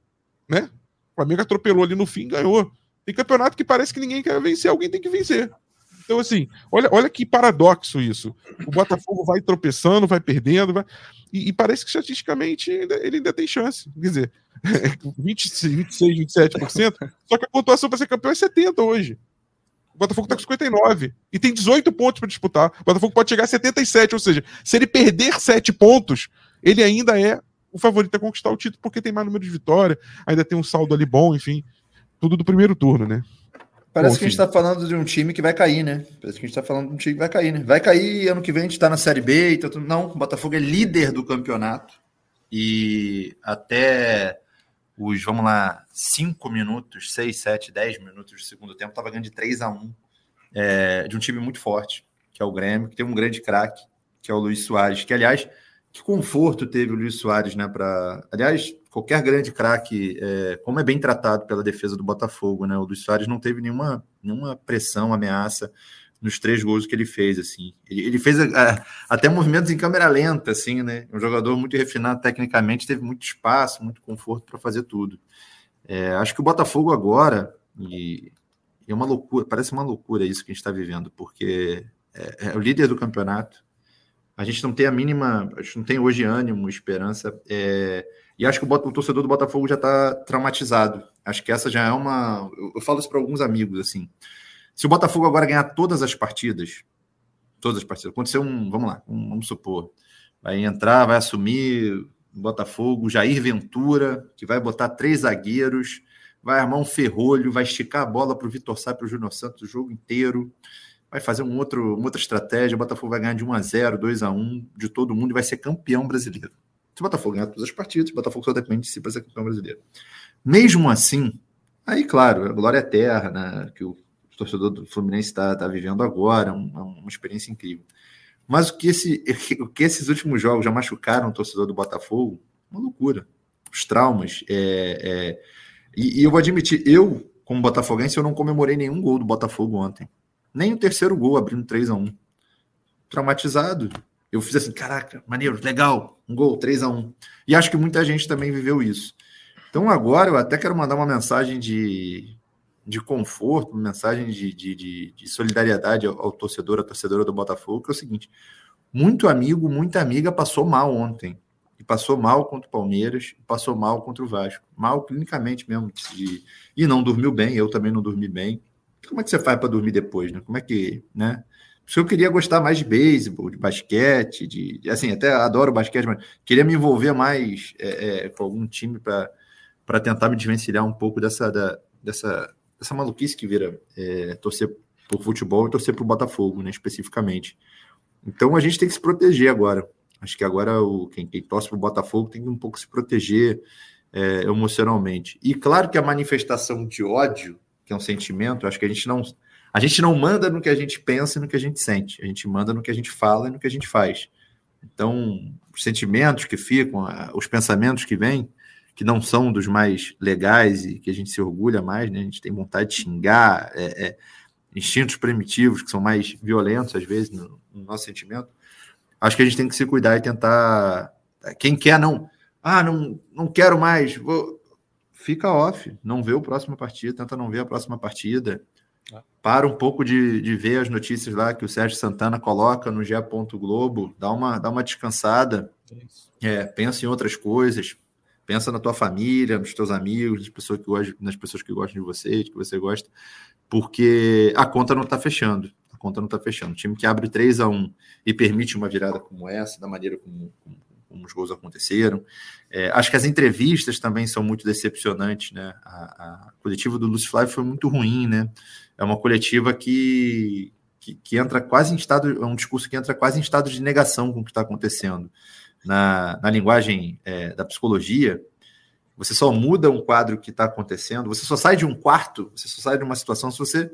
Né? O Flamengo atropelou ali no fim e ganhou. Tem campeonato que parece que ninguém quer vencer, alguém tem que vencer. Então, assim, olha, olha que paradoxo isso. O Botafogo vai tropeçando, vai perdendo, vai... E, e, parece que estatisticamente ele, ainda tem chance. Quer dizer, 26, 26, 27%, só que a pontuação para ser campeão é 70 hoje. O Botafogo está com 59 e tem 18 pontos para disputar. O Botafogo pode chegar a 77, ou seja, se ele perder 7 pontos, ele ainda é o favorito a conquistar o título porque tem mais número de vitória, ainda tem um saldo ali bom, enfim, tudo do primeiro turno, né? Parece Bom, que a gente está falando de um time que vai cair, né? Parece que a gente está falando de um time que vai cair, né? Vai cair ano que vem a gente está na Série B. Então, não, o Botafogo é líder do campeonato. E até os, vamos lá, 5 minutos, 6, 7, 10 minutos do segundo tempo, estava ganhando de 3 a 1 é, de um time muito forte, que é o Grêmio, que tem um grande craque, que é o Luiz Soares, que, aliás, que conforto teve o Luiz Soares, né? Para, aliás, qualquer grande craque, é, como é bem tratado pela defesa do Botafogo, né? O Luiz Soares não teve nenhuma, nenhuma pressão, ameaça nos três gols que ele fez, assim. Ele, ele fez a, até movimentos em câmera lenta, assim, né? Um jogador muito refinado tecnicamente, teve muito espaço, muito conforto para fazer tudo. É, acho que o Botafogo agora, e é uma loucura, parece uma loucura isso que a gente está vivendo, porque é, é o líder do campeonato, a gente não tem a mínima, a gente não tem hoje ânimo, esperança. É, e acho que o, o, torcedor do Botafogo já está traumatizado. Acho que essa já é uma. Eu, eu falo isso para alguns amigos assim. Se o Botafogo agora ganhar todas as partidas, todas as partidas, aconteceu um, vamos lá, um, vamos supor, vai entrar, vai assumir Botafogo, Jair Ventura, que vai botar três zagueiros, vai armar um ferrolho, vai esticar a bola para o Vitor Sá para o Júnior Santos o jogo inteiro vai fazer um outro, uma outra estratégia, o Botafogo vai ganhar de 1 a 0 2 a 1 de todo mundo e vai ser campeão brasileiro. Se o Botafogo ganhar todas as partidas, o Botafogo só depende de si para ser campeão brasileiro. Mesmo assim, aí, claro, a glória eterna que o torcedor do Fluminense está tá vivendo agora, uma, uma experiência incrível. Mas o que, esse, o que esses últimos jogos já machucaram o torcedor do Botafogo, uma loucura. Os traumas. É, é... E, e, eu vou admitir, eu, como botafoguense, eu não comemorei nenhum gol do Botafogo ontem. Nem o terceiro gol, abrindo 3 a 1 Traumatizado. Eu fiz assim, caraca, maneiro, legal, um gol, 3 a 1 E acho que muita gente também viveu isso. Então agora eu até quero mandar uma mensagem de, de conforto, uma mensagem de, de, de, de solidariedade ao, ao, torcedor, à torcedora do Botafogo, que é o seguinte: muito amigo, muita amiga passou mal ontem. e passou mal contra o Palmeiras, passou mal contra o Vasco. Mal clinicamente mesmo. E, e não dormiu bem, eu também não dormi bem. Como é que você faz para dormir depois, né? Como é que, né? Se eu queria gostar mais de beisebol, de basquete, de, assim, até adoro basquete, mas queria me envolver mais é, é, com algum time para tentar me desvencilhar um pouco dessa, da, dessa, dessa maluquice que vira é, torcer por futebol e torcer para o Botafogo, né, especificamente. Então a gente tem que se proteger agora. Acho que agora o, quem, quem torce para o Botafogo tem que um pouco se proteger é, emocionalmente. E claro que a manifestação de ódio, que é um sentimento, acho que a gente não. A gente não manda no que a gente pensa e no que a gente sente. A gente manda no que a gente fala e no que a gente faz. Então, os sentimentos que ficam, os pensamentos que vêm, que não são dos mais legais e que a gente se orgulha mais, né? A gente tem vontade de xingar, é, é, instintos primitivos que são mais violentos às vezes no, no nosso sentimento acho que a gente tem que se cuidar e tentar. Quem quer, não. Ah, não, não quero mais. Vou... Fica off, não vê o próximo partido, tenta não ver a próxima partida. Ah. Para um pouco de, de ver as notícias lá que o Sérgio Santana coloca no GE. Globo, dá uma, dá uma descansada. É, pensa em outras coisas, pensa na tua família, nos teus amigos, nas pessoas que gostam, nas pessoas que gostam de você, que você gosta, porque a conta não está fechando conta não está fechando. Um time que abre 3 a 1 e permite uma virada como essa, da maneira como, como, os gols aconteceram. É, acho que as entrevistas também são muito decepcionantes, né? A, a coletiva do Lúcio Flávio foi muito ruim, né? É uma coletiva que, que, que, entra quase em estado, é um discurso que entra quase em estado de negação com o que está acontecendo. Na, na linguagem é, da psicologia, você só muda um quadro que está acontecendo, você só sai de um quarto, você só sai de uma situação se você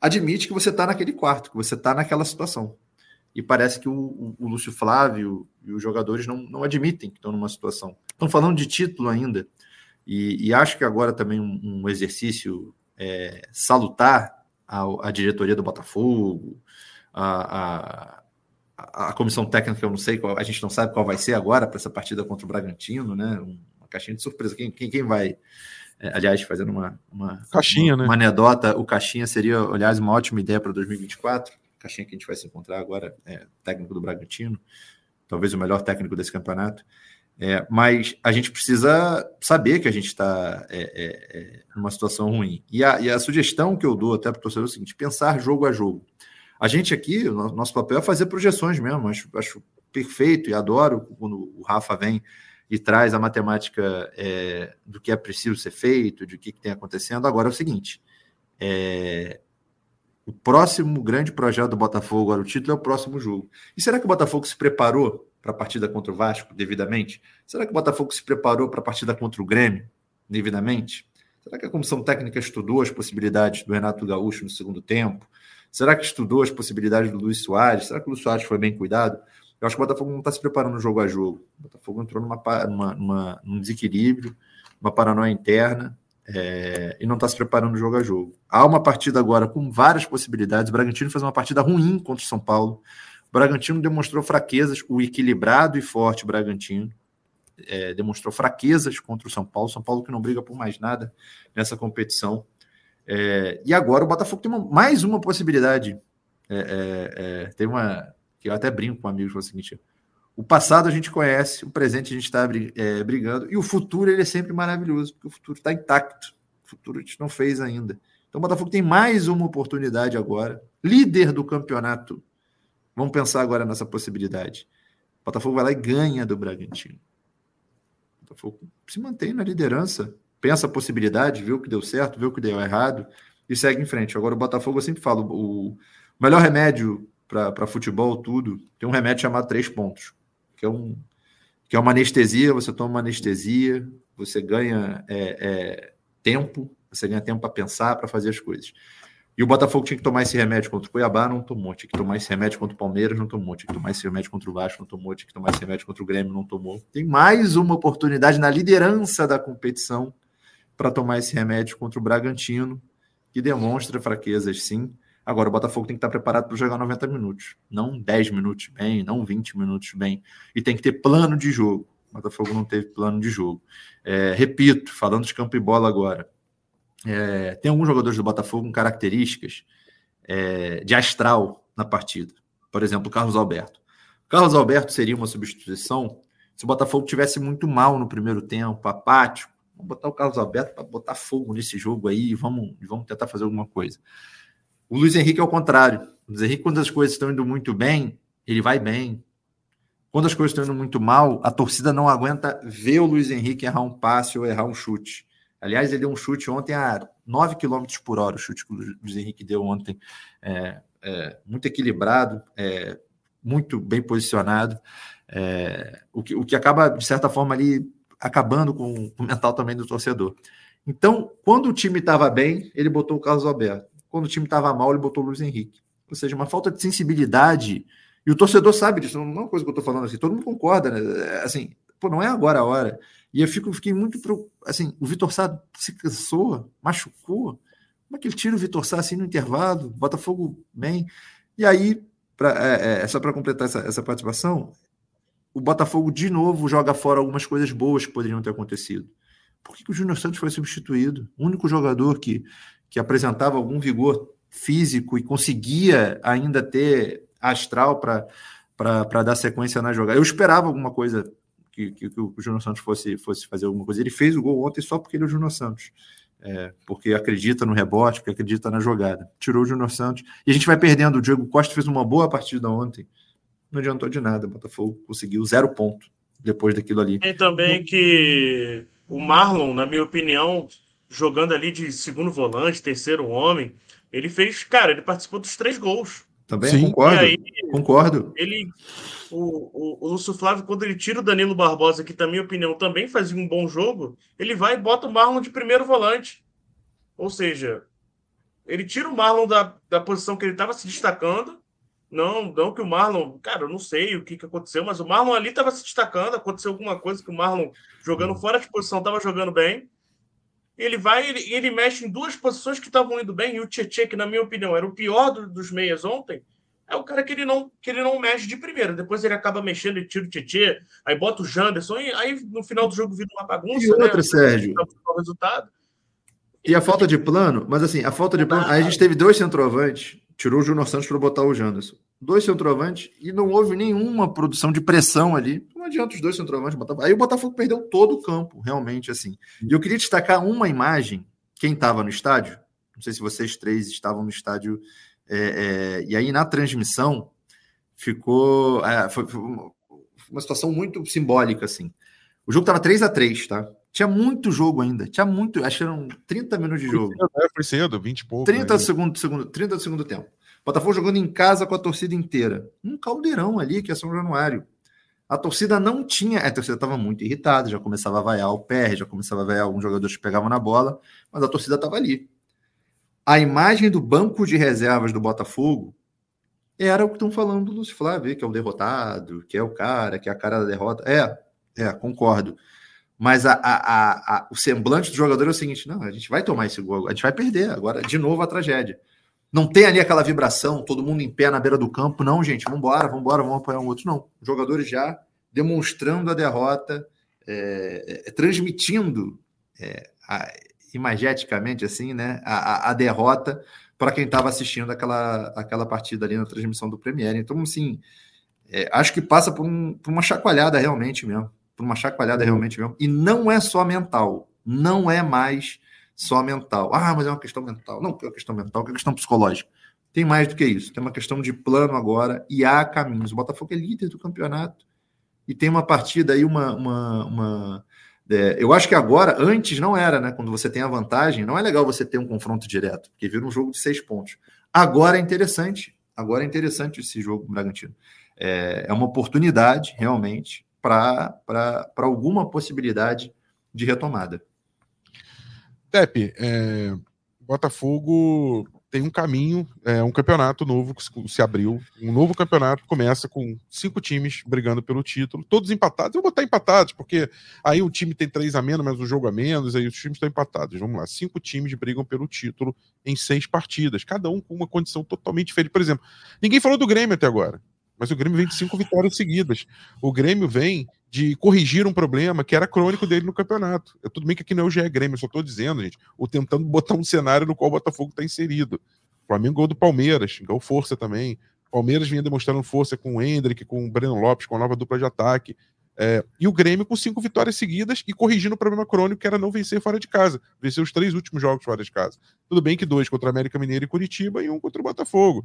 admite que você está naquele quarto, que você está naquela situação. E parece que o, o, o, Lúcio Flávio e os jogadores não, não admitem que estão numa situação. Estão falando de título ainda. E, e acho que agora também um, um exercício é, salutar a, a, diretoria do Botafogo, a, a, a, comissão técnica, eu não sei, qual, a gente não sabe qual vai ser agora para essa partida contra o Bragantino, né? Uma caixinha de surpresa. Quem, quem, quem vai é, aliás, fazendo uma, uma, caixinha, uma, né? uma anedota, o Caixinha seria, aliás, uma ótima ideia para 2024. Caixinha que a gente vai se encontrar agora, é, técnico do Bragantino, talvez o melhor técnico desse campeonato. É, mas a gente precisa saber que a gente está é, é, é, numa situação ruim. E a, e a, sugestão que eu dou até para o torcedor é o seguinte: pensar jogo a jogo. A gente aqui, o nosso papel é fazer projeções mesmo. Acho, acho perfeito e adoro quando o Rafa vem e traz a matemática é, do que é preciso ser feito, de o que, que tem acontecendo. Agora é o seguinte: é, o próximo grande projeto do Botafogo, agora o título, é o próximo jogo. E será que o Botafogo se preparou para a partida contra o Vasco devidamente? Será que o Botafogo se preparou para a partida contra o Grêmio devidamente? Será que a comissão técnica estudou as possibilidades do Renato Gaúcho no segundo tempo? Será que estudou as possibilidades do Luiz Soares? Será que o Luiz Soares foi bem cuidado? Eu acho que o Botafogo não está se preparando jogo a jogo. O Botafogo entrou numa, numa, numa num desequilíbrio, uma paranoia interna, é, e não está se preparando jogo a jogo. Há uma partida agora com várias possibilidades. O Bragantino fez uma partida ruim contra o São Paulo. O Bragantino demonstrou fraquezas, o equilibrado e forte Bragantino. É, demonstrou fraquezas contra o São Paulo. São Paulo que não briga por mais nada nessa competição. É, e agora o Botafogo tem uma, mais uma possibilidade. É, é, é tem uma, que eu até brinco com amigos, é o seguinte: o passado a gente conhece, o presente a gente está é, brigando, e o futuro ele é sempre maravilhoso, porque o futuro está intacto. O futuro a gente não fez ainda. Então o Botafogo tem mais uma oportunidade agora, líder do campeonato. Vamos pensar agora nessa possibilidade. O Botafogo vai lá e ganha do Bragantino. O Botafogo se mantém na liderança, pensa a possibilidade, vê o que deu certo, vê o que deu errado e segue em frente. Agora o Botafogo, eu sempre falo, o melhor remédio para futebol, tudo, tem um remédio chamado três pontos, que é, um, que é uma anestesia, você toma uma anestesia, você ganha é, é, tempo, você ganha tempo para pensar, para fazer as coisas. E o Botafogo tinha que tomar esse remédio contra o Cuiabá, não tomou. Tinha que tomar esse remédio contra o Palmeiras, não tomou. Tinha que tomar esse remédio contra o Vasco, não tomou. Tinha que tomar esse remédio contra o Grêmio, não tomou. Tem mais uma oportunidade na liderança da competição para tomar esse remédio contra o Bragantino, que demonstra fraquezas, sim, Agora, o Botafogo tem que estar preparado para jogar 90 minutos, não 10 minutos bem, não 20 minutos bem. E tem que ter plano de jogo. O Botafogo não teve plano de jogo. É, repito, falando de campo e bola agora, é, tem alguns jogadores do Botafogo com características é, de astral na partida. Por exemplo, Carlos Alberto. Carlos Alberto seria uma substituição Se o Botafogo tivesse muito mal no primeiro tempo, apático, vamos botar o Carlos Alberto para botar fogo nesse jogo aí, vamos, vamos tentar fazer alguma coisa. O Luiz Henrique é o contrário. O Luiz Henrique, quando as coisas estão indo muito bem, ele vai bem. Quando as coisas estão indo muito mal, a torcida não aguenta ver o Luiz Henrique errar um passe ou errar um chute. Aliás, ele deu um chute ontem a 9 km por hora, o chute que o Luiz Henrique deu ontem. É, é, muito equilibrado, é, muito bem posicionado, é, o, que, o que acaba, de certa forma, ali acabando com o mental também do torcedor. Então, quando o time estava bem, ele botou o Carlos Alberto. Quando o time estava mal, ele botou o Luiz Henrique. Ou seja, uma falta de sensibilidade. E o torcedor sabe disso, não é uma coisa que eu estou falando assim, todo mundo concorda, né? Assim, pô, não é agora a hora. E eu fico, fiquei muito. Assim, o Vitor Sá se cansou, machucou. Como é que ele tira o Vitor Sá assim no intervalo? Botafogo bem. E aí, pra, é, é, só para completar essa, essa participação, o Botafogo de novo joga fora algumas coisas boas que poderiam ter acontecido. Por que, que o Júnior Santos foi substituído? O único jogador que, que apresentava algum vigor físico e conseguia ainda ter astral para dar sequência na jogada. Eu esperava alguma coisa que, que, que, o Júnior Santos fosse, fosse fazer alguma coisa. Ele fez o gol ontem só porque ele é o Júnior Santos. É, porque acredita no rebote, porque acredita na jogada. Tirou o Júnior Santos. E a gente vai perdendo. O Diego Costa fez uma boa partida ontem. Não adiantou de nada. O Botafogo conseguiu zero ponto depois daquilo ali. Tem também que o Marlon, na minha opinião, jogando ali de segundo volante, terceiro homem, ele fez, cara, ele participou dos três gols. Também Sim. concordo. Aí, concordo. Ele, o, o, o Lúcio Flávio, quando ele tira o Danilo Barbosa, que, na minha opinião, também fazia um bom jogo, ele vai e bota o Marlon de primeiro volante. Ou seja, ele tira o Marlon da, da posição que ele estava se destacando. Não, não que o Marlon, cara, eu não sei o que, que aconteceu, mas o Marlon ali estava se destacando. Aconteceu alguma coisa que o Marlon, jogando fora de posição, estava jogando bem. Ele vai e ele, ele, mexe em duas posições que estavam indo bem. E o Tietchan, que na minha opinião era o pior do, dos meias ontem, é o cara que ele não que ele não mexe de primeira. Depois ele acaba mexendo e tira o Tietchan, aí bota o Janderson, e aí no final do jogo vira uma bagunça. E outra, né? Sérgio. O resultado. E a falta de plano, mas assim, a falta de plano. Aí a gente teve dois centroavantes, tirou o Júnior Santos para botar o Janderson. Dois centroavantes e não houve nenhuma produção de pressão ali. Não adianta os dois centroavantes botar. Aí o Botafogo perdeu todo o campo, realmente, assim. E eu queria destacar uma imagem, quem estava no estádio, não sei se vocês três estavam no estádio é, é, e aí na transmissão ficou. É, foi, foi, uma situação muito simbólica, assim. O jogo estava 3 a 3 tá? Tinha muito jogo ainda. Tinha muito. Acho que eram 30 minutos de jogo. Foi cedo, foi cedo 20 e pouco. 30 né? segundo, segundo, 30 do segundo tempo. Botafogo jogando em casa com a torcida inteira. Um caldeirão ali, que é São Januário. A torcida não tinha. A torcida estava muito irritada, já começava a vaiar o PR, já começava a vaiar alguns jogadores que pegavam na bola, mas a torcida estava ali a imagem do banco de reservas do Botafogo era o que estão falando do Lúcio Flávio, que é o derrotado, que é o cara, que é a cara da derrota. É, é, concordo. Mas a, a, a, o semblante do jogador é o seguinte: não, a gente vai tomar esse gol, a gente vai perder agora, de novo a tragédia. Não tem ali aquela vibração, todo mundo em pé na beira do campo, não, gente, vamos embora, vamos embora, vamos apoiar um outro. Não, os jogadores já demonstrando a derrota, é, é, transmitindo é, a, imageticamente, assim, né, a, a derrota para quem estava assistindo aquela, aquela partida ali na transmissão do Premier. Então, assim, é, acho que passa por, um, por, uma chacoalhada realmente mesmo. Por uma chacoalhada realmente mesmo. E não é só mental. Não é mais só mental. Ah, mas é uma questão mental. Não, é uma questão mental, é uma questão psicológica. Tem mais do que isso. Tem uma questão de plano agora e há caminhos. O Botafogo é líder do campeonato. E tem uma partida aí, uma, uma, uma é, eu acho que agora, antes não era, né? Quando você tem a vantagem, não é legal você ter um confronto direto, porque vira um jogo de seis pontos. Agora é interessante, agora é interessante esse jogo Bragantino. É, é uma oportunidade, realmente, para alguma possibilidade de retomada. Tepe, é, Botafogo tem um caminho, é, um campeonato novo que se abriu. Um novo campeonato começa com cinco times brigando pelo título, todos empatados. Eu vou botar empatados, porque aí o time tem três a menos, mas o jogo a menos, aí os times estão empatados. Vamos lá, cinco times brigam pelo título em seis partidas, cada um com uma condição totalmente diferente. Por exemplo, ninguém falou do Grêmio até agora, mas o Grêmio vem de cinco vitórias seguidas. O Grêmio vem de corrigir um problema que era crônico dele no campeonato. É tudo bem que aqui não é o GE Grêmio, eu só estou dizendo, gente, ou tentando botar um cenário no qual o Botafogo está inserido. O Flamengo gol do Palmeiras, ganhou força também. O Palmeiras vinha demonstrando força com o Hendrick, com o Breno Lopes, com a nova dupla de ataque. É, e o Grêmio com cinco vitórias seguidas e corrigindo o problema crônico que era não vencer fora de casa. Venceu os três últimos jogos fora de casa. Tudo bem que dois contra o América Mineiro e Curitiba e um contra o Botafogo.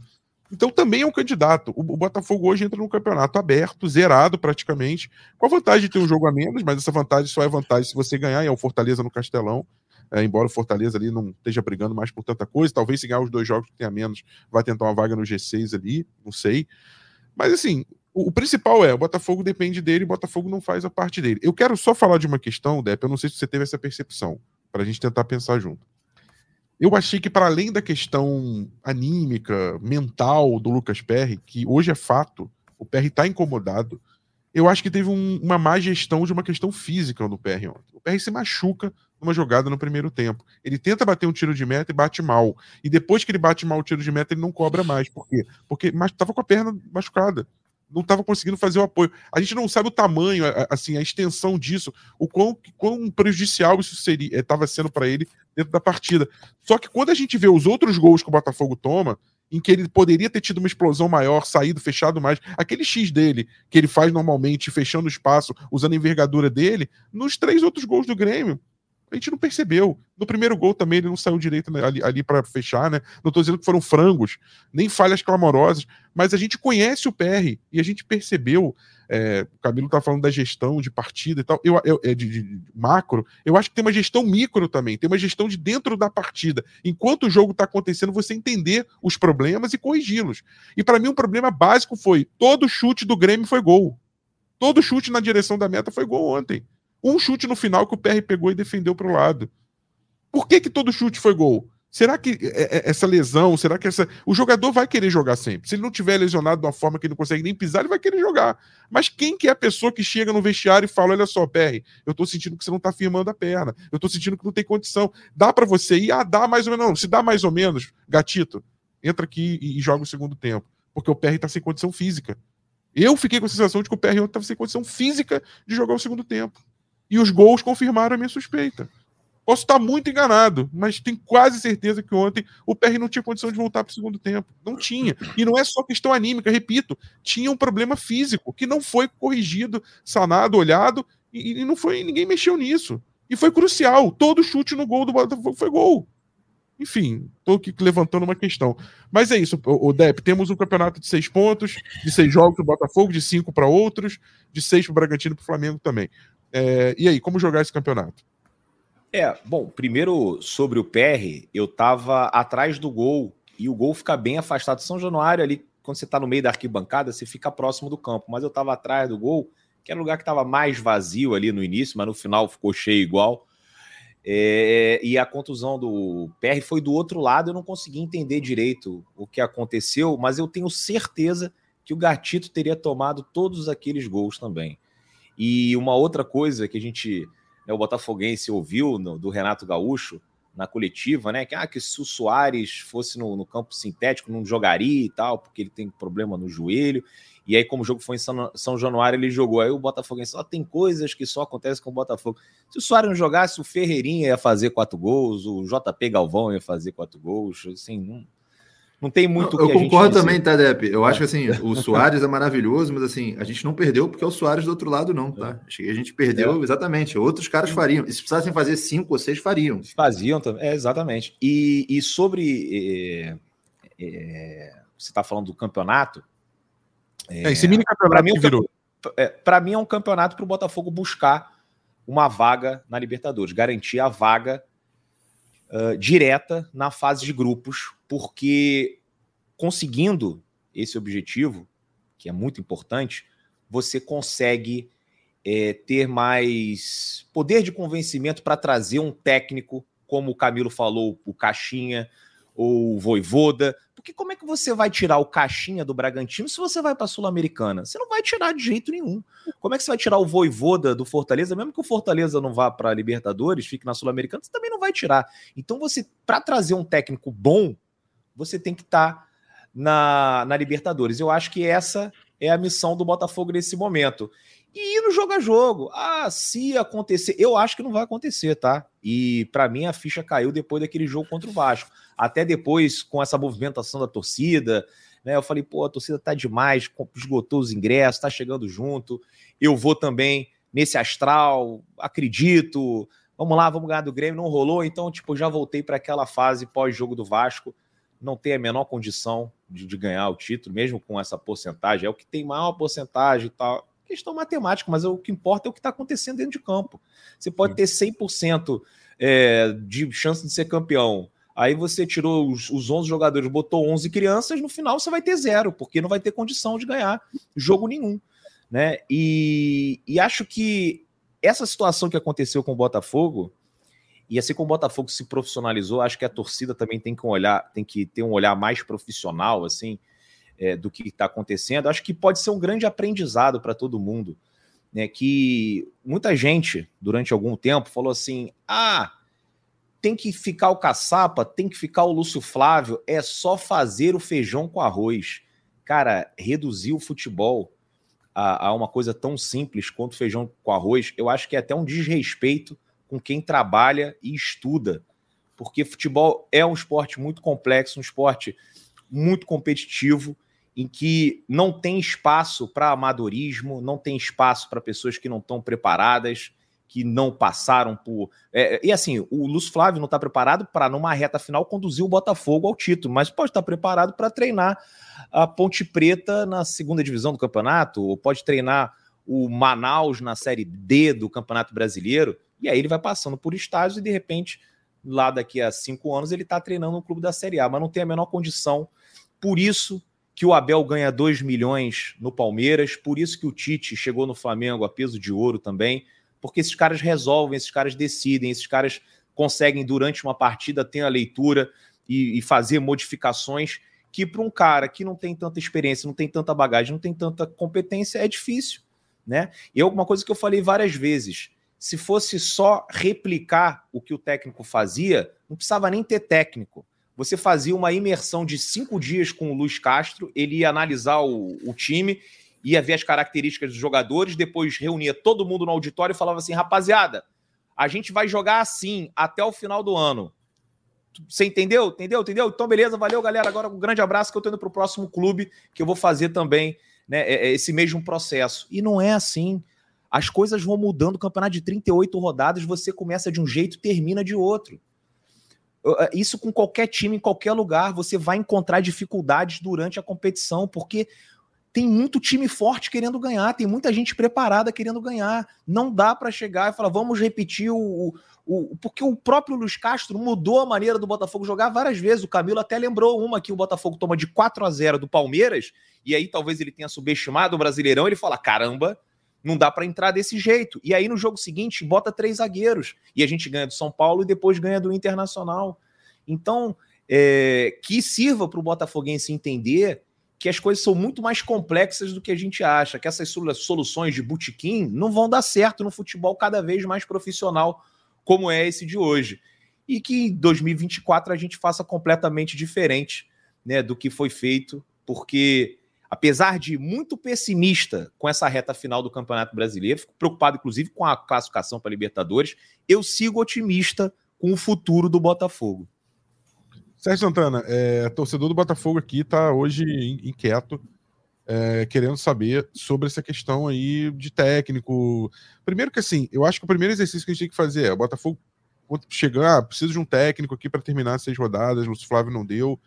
Então também é um candidato. O, Botafogo hoje entra num campeonato aberto, zerado praticamente, com a vantagem de ter um jogo a menos, mas essa vantagem só é vantagem se você ganhar, e é o Fortaleza no Castelão. É, embora o Fortaleza ali não esteja brigando mais por tanta coisa, talvez se ganhar os dois jogos que tem a menos, vai tentar uma vaga no G6 ali, não sei. Mas assim, o, o, principal é, o Botafogo depende dele, o Botafogo não faz a parte dele. Eu quero só falar de uma questão, Depp, eu não sei se você teve essa percepção, para a gente tentar pensar junto. Eu achei que, para além da questão anímica, mental do Lucas Perry, que hoje é fato, o Perry está incomodado, eu acho que teve um, uma má gestão de uma questão física no Perry ontem. O Perry se machuca numa jogada no primeiro tempo. Ele tenta bater um tiro de meta e bate mal. E depois que ele bate mal o tiro de meta, ele não cobra mais. Por quê? Porque estava com a perna machucada não estava conseguindo fazer o apoio. A gente não sabe o tamanho, assim, a extensão disso, o quão, quão prejudicial isso seria estava eh, sendo para ele dentro da partida. Só que quando a gente vê os outros gols que o Botafogo toma, em que ele poderia ter tido uma explosão maior, saído, fechado mais, aquele X dele, que ele faz normalmente, fechando o espaço, usando a envergadura dele, nos três outros gols do Grêmio, a gente não percebeu. No primeiro gol também ele não saiu direito né, ali, ali para fechar, né? Não estou dizendo que foram frangos, nem falhas clamorosas, mas a gente conhece o PR e a gente percebeu. É, o Camilo está falando da gestão de partida e tal, eu, eu é, de, de, macro. Eu acho que tem uma gestão micro também, tem uma gestão de dentro da partida. Enquanto o jogo está acontecendo, você entender os problemas e corrigi-los. E para mim, um problema básico foi: todo chute do Grêmio foi gol. Todo chute na direção da meta foi gol ontem. Um chute no final que o PR pegou e defendeu para o lado. Por que, que todo chute foi gol? Será que é, é, essa lesão, será que essa. O jogador vai querer jogar sempre. Se ele não tiver lesionado de uma forma que ele não consegue nem pisar, ele vai querer jogar. Mas quem que é a pessoa que chega no vestiário e fala: olha só, PR, eu tô sentindo que você não tá firmando a perna, eu tô sentindo que não tem condição. Dá para você ir? Ah, dá mais ou menos. Não, se dá mais ou menos, gatito, entra aqui e, e joga o segundo tempo. Porque o PR tá sem condição física. Eu fiquei com a sensação de que o PR estava sem condição física de jogar o segundo tempo. E os gols confirmaram a minha suspeita. Posso estar muito enganado, mas tenho quase certeza que ontem o PR não tinha condição de voltar para o segundo tempo. Não tinha. E não é só questão anímica, repito, tinha um problema físico que não foi corrigido, sanado, olhado, e, e não foi, ninguém mexeu nisso. E foi crucial. Todo chute no gol do Botafogo foi gol. Enfim, estou aqui levantando uma questão. Mas é isso, o, Dep. Temos um campeonato de seis pontos, de seis jogos para o Botafogo, de cinco para outros, de seis para o Bragantino e para o Flamengo também. É, e aí, como jogar esse campeonato? É, bom, primeiro sobre o PR, eu tava atrás do gol e o gol fica bem afastado. São Januário ali, quando você tá no meio da arquibancada, você fica próximo do campo, mas eu tava atrás do gol, que era o lugar que tava mais vazio ali no início, mas no final ficou cheio igual. É, e a contusão do PR foi do outro lado, eu não consegui entender direito o que aconteceu, mas eu tenho certeza que o Gatito teria tomado todos aqueles gols também. E uma outra coisa que a gente, né, o Botafoguense ouviu no, do Renato Gaúcho na coletiva, né? Que, ah, que se o Soares fosse no, no, campo sintético, não jogaria e tal, porque ele tem problema no joelho. E aí, como o jogo foi em São, São Januário, ele jogou. Aí o Botafoguense só tem coisas que só acontecem com o Botafogo. Se o Soares não jogasse, o Ferreirinha ia fazer quatro gols, o JP Galvão ia fazer quatro gols. Assim, não, não tem muito Eu concordo também, tá, Depp? Eu é. acho que assim, o Soares é maravilhoso, mas assim, a gente não perdeu porque é o Soares do outro lado, não, tá? Acho que a gente perdeu, é. exatamente. Outros caras fariam. E se precisassem fazer cinco ou seis, fariam. Faziam também, é, exatamente. E, e sobre. É, é, você está falando do campeonato. É, esse mini campeonato mim, que virou. Para mim é um campeonato para o Botafogo buscar uma vaga na Libertadores, garantir a vaga direta na fase de grupos, porque conseguindo esse objetivo, que é muito importante, você consegue é, ter mais poder de convencimento para trazer um técnico, como o Camilo falou, o Caixinha ou o Voivoda, porque como é que você vai tirar o caixinha do Bragantino se você vai para a Sul-Americana? Você não vai tirar de jeito nenhum. Como é que você vai tirar o Voivoda do Fortaleza, mesmo que o Fortaleza não vá para Libertadores, fique na Sul-Americana, você também não vai tirar. Então você, para trazer um técnico bom, você tem que estar tá na, na Libertadores. Eu acho que essa é a missão do Botafogo nesse momento. E ir no jogo a jogo. Ah, se acontecer, eu acho que não vai acontecer, tá? E para mim a ficha caiu depois daquele jogo contra o Vasco. Até depois com essa movimentação da torcida, né? Eu falei, pô, a torcida tá demais, esgotou os ingressos, tá chegando junto. Eu vou também nesse astral, acredito. Vamos lá, vamos ganhar do Grêmio, não rolou, então tipo, já voltei para aquela fase pós-jogo do Vasco. Não tem a menor condição de, de ganhar o título, mesmo com essa porcentagem. É o que tem maior porcentagem e tal questão matemática, mas o que importa é o que está acontecendo dentro de campo. Você pode ter 100% é, de chance de ser campeão. Aí você tirou os, os 11 jogadores, botou 11 crianças, no final você vai ter zero, porque não vai ter condição de ganhar jogo nenhum. Né? E, e acho que essa situação que aconteceu com o Botafogo, e assim como o Botafogo se profissionalizou, acho que a torcida também tem que olhar, tem que ter um olhar mais profissional, assim, é, do que está acontecendo, acho que pode ser um grande aprendizado para todo mundo. Né, que muita gente, durante algum tempo, falou assim: ah, tem que ficar o caçapa, tem que ficar o Lúcio Flávio, é só fazer o feijão com arroz. Cara, reduzir o futebol a, a uma coisa tão simples quanto feijão com arroz, eu acho que é até um desrespeito com quem trabalha e estuda. Porque futebol é um esporte muito complexo, um esporte muito competitivo em que não tem espaço para amadorismo, não tem espaço para pessoas que não estão preparadas, que não passaram por. É, e assim, o Lúcio Flávio não está preparado para, numa reta final, conduzir o Botafogo ao título, mas pode estar preparado para treinar a Ponte Preta na segunda divisão do campeonato, ou pode treinar o Manaus na Série D do Campeonato Brasileiro, e aí ele vai passando por estágios e de repente, lá daqui a cinco anos, ele está treinando no clube da Série A, mas não tem a menor condição. Por isso, que o Abel ganha 2 milhões no Palmeiras, por isso que o Tite chegou no Flamengo a peso de ouro também, porque esses caras resolvem, esses caras decidem, esses caras conseguem, durante uma partida, ter a leitura e, e fazer modificações que, para um cara que não tem tanta experiência, não tem tanta bagagem, não tem tanta competência, é difícil. Né? E é uma coisa que eu falei várias vezes: se fosse só replicar o que o técnico fazia, não precisava nem ter técnico você fazia uma imersão de cinco dias com o Luiz Castro, ele ia analisar o, o time, ia ver as características dos jogadores, depois reunia todo mundo no auditório e falava assim: rapaziada, a gente vai jogar assim até o final do ano. Você entendeu? Entendeu? Entendeu? Então, beleza, valeu, galera. Agora um grande abraço que eu tô indo pro próximo clube, que eu vou fazer também né, é, é esse mesmo processo. E não é assim. As coisas vão mudando. O campeonato de 38 rodadas, você começa de um jeito termina de outro. É, isso com qualquer time, em qualquer lugar, você vai encontrar dificuldades durante a competição, porque tem muito time forte querendo ganhar, tem muita gente preparada querendo ganhar. Não dá para chegar e falar, vamos repetir o, o, Porque o próprio Luiz Castro mudou a maneira do Botafogo jogar várias vezes. O Camilo até lembrou uma que o Botafogo toma de 4 a 0 do Palmeiras, e aí talvez ele tenha subestimado o Brasileirão. Ele fala: caramba, não dá para entrar desse jeito. E aí no jogo seguinte bota três zagueiros e a gente ganha do São Paulo e depois ganha do Internacional. Então, é, que sirva para o Botafoguense entender que as coisas são muito mais complexas do que a gente acha, que essas soluções de butiquim não vão dar certo no futebol cada vez mais profissional como é esse de hoje. E que em 2024 a gente faça completamente diferente né, do que foi feito, porque apesar de muito pessimista com essa reta final do Campeonato Brasileiro, fico preocupado inclusive com a classificação para Libertadores, eu sigo otimista com o futuro do Botafogo. Sérgio Santana, é, torcedor do Botafogo aqui está hoje inquieto, é, querendo saber sobre essa questão aí de técnico. Primeiro que assim, eu acho que o primeiro exercício que a gente tem que fazer é o Botafogo chegar, ah, precisa de um técnico aqui para terminar seis rodadas, o Flávio não deu,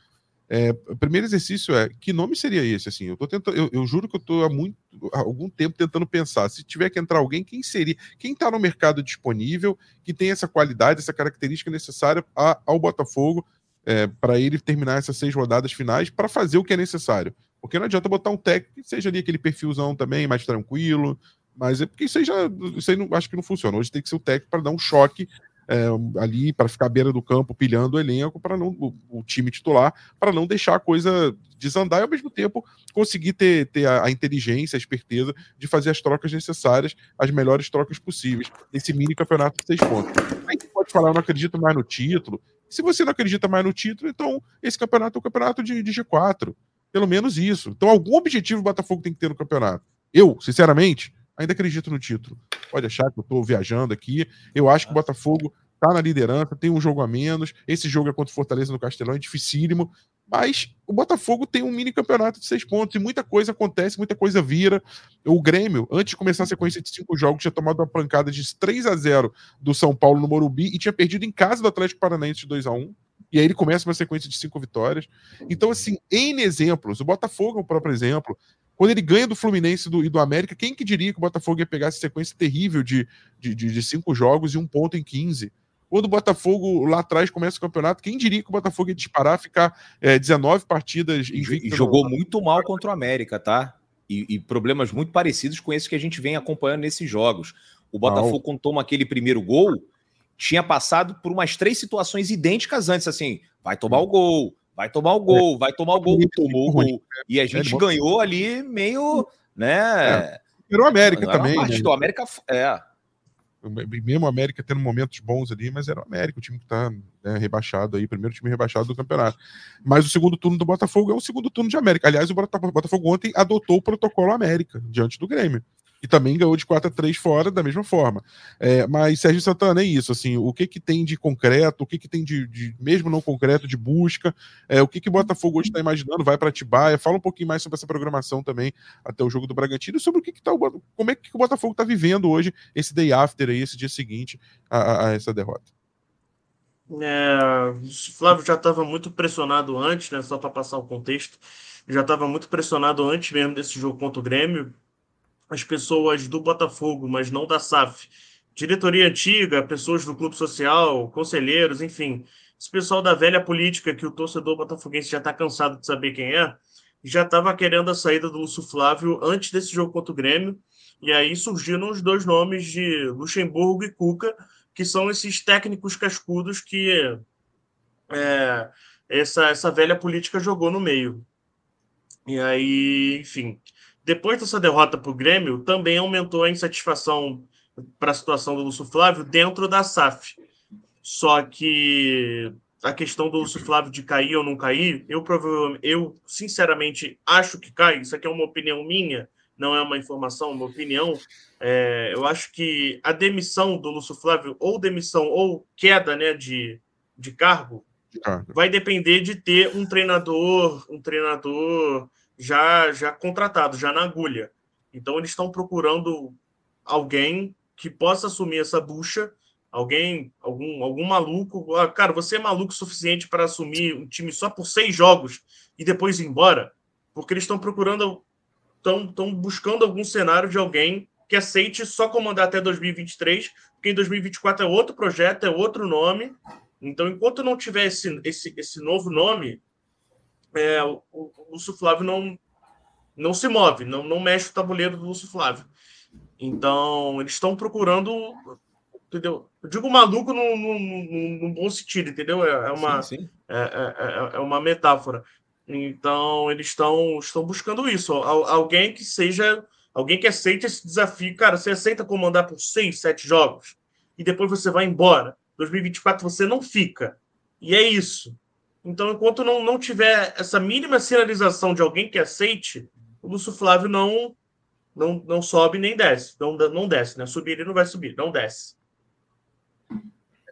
é, o primeiro exercício é que nome seria esse? Assim, eu tô tentando, eu, eu juro que eu estou há muito há algum tempo tentando pensar. Se tiver que entrar alguém, quem seria? Quem está no mercado disponível, que tem essa qualidade, essa característica necessária a, ao Botafogo é, para ele terminar essas seis rodadas finais para fazer o que é necessário. Porque não adianta botar um técnico que seja ali aquele perfilzão também, mais tranquilo. Mas é porque isso aí já isso aí não, acho que não funciona. Hoje tem que ser o técnico para dar um choque é, ali para ficar à beira do campo pilhando o elenco para não o, o, time titular para não deixar a coisa desandar e ao mesmo tempo conseguir ter, ter a, a, inteligência, a esperteza de fazer as trocas necessárias, as melhores trocas possíveis nesse mini campeonato de seis pontos. Aí você pode falar, eu não acredito mais no título. Se você não acredita mais no título, então esse campeonato é um campeonato de, de G4. Pelo menos isso. Então, algum objetivo o Botafogo tem que ter no campeonato. Eu, sinceramente, ainda acredito no título. Pode achar que eu estou viajando aqui. Eu acho que o Botafogo está na liderança, tem um jogo a menos. Esse jogo é contra o Fortaleza no Castelão, é dificílimo. Mas o Botafogo tem um mini campeonato de seis pontos e muita coisa acontece, muita coisa vira. O Grêmio, antes de começar a sequência de cinco jogos, tinha tomado uma pancada de 3 a 0 do São Paulo no Morumbi e tinha perdido em casa do Atlético Paranaense de 2 a 1 E aí ele começa uma sequência de cinco vitórias. Então, assim, em exemplos, o Botafogo é o próprio exemplo. Quando ele ganha do Fluminense e do América, quem que diria que o Botafogo ia pegar essa sequência terrível de, de, de, de cinco jogos e um ponto em 15? Quando o Botafogo lá atrás começa o campeonato, quem diria que o Botafogo ia disparar, ficar é, 19 partidas invicto? E jogou muito mal contra o América, tá? E, e, problemas muito parecidos com esses que a gente vem acompanhando nesses jogos. O Botafogo, quando toma aquele primeiro gol, tinha passado por umas três situações idênticas antes, assim, vai tomar o gol, vai tomar o gol, vai tomar o gol, tomou o gol. E a gente ganhou ali meio, né? É. o América também. Né? O América, é mesmo o América tendo momentos bons ali, mas era o América, o time que está né, rebaixado aí, primeiro time rebaixado do campeonato. Mas o segundo turno do Botafogo é um segundo turno de América. Aliás, o Botafogo ontem adotou o protocolo América diante do Grêmio e também ganhou de 4 a 3 fora da mesma forma. É, mas Sérgio Santana é isso, assim, o que que tem de concreto, o que que tem de, de mesmo não concreto, de busca, é, o que que o Botafogo hoje está imaginando, vai para Atibaia, fala um pouquinho mais sobre essa programação também, até o jogo do Bragantino, sobre o que que tá, como é que o Botafogo está vivendo hoje, esse day after aí, esse dia seguinte a, a essa derrota. É, o Flávio já estava muito pressionado antes, né? Só para passar o contexto, já estava muito pressionado antes mesmo desse jogo contra o Grêmio, as pessoas do Botafogo, mas não da SAF. Diretoria antiga, pessoas do clube social, conselheiros, enfim. Esse pessoal da velha política que o torcedor botafoguense já está cansado de saber quem é, já estava querendo a saída do Lúcio Flávio antes desse jogo contra o Grêmio. E aí surgiram os dois nomes de Luxemburgo e Cuca, que são esses técnicos cascudos que é, essa, essa velha política jogou no meio. E aí, enfim, depois dessa derrota para o Grêmio, também aumentou a insatisfação para a situação do Lúcio Flávio dentro da SAF. Só que a questão do Lúcio Flávio de cair ou não cair, eu provavelmente, eu sinceramente acho que cai. Isso aqui é uma opinião minha, não é uma informação, uma opinião. É, eu acho que a demissão do Lúcio Flávio, ou demissão ou queda né, de, de cargo, vai depender de ter um treinador, um treinador já, já contratado, já na agulha. Então eles estão procurando alguém que possa assumir essa bucha, alguém, algum, algum maluco. Ah, cara, você é maluco o suficiente para assumir um time só por seis jogos e depois ir embora? Porque eles estão procurando, estão buscando algum cenário de alguém que aceite só comandar até 2023, porque em 2024 é outro projeto, é outro nome. Então, enquanto não tiver esse, esse, esse novo nome, é, o, o Lúcio Flávio não, não se move, não, não mexe o tabuleiro do Lúcio Flávio. Então, eles estão procurando. Entendeu? Eu digo maluco num, num, num bom sentido, entendeu? É, é uma, sim, sim. É, é, é, é, uma metáfora. Então, eles estão, estão buscando isso. Alguém que seja. Alguém que aceite esse desafio. Cara, você aceita comandar por seis, sete jogos e depois você vai embora. 2024 você não fica. E é isso. Então, enquanto não, não tiver essa mínima sinalização de alguém que aceite, o Lúcio Flávio não, não, não sobe nem desce. Não, não desce, né? Subir ele não vai subir, não desce.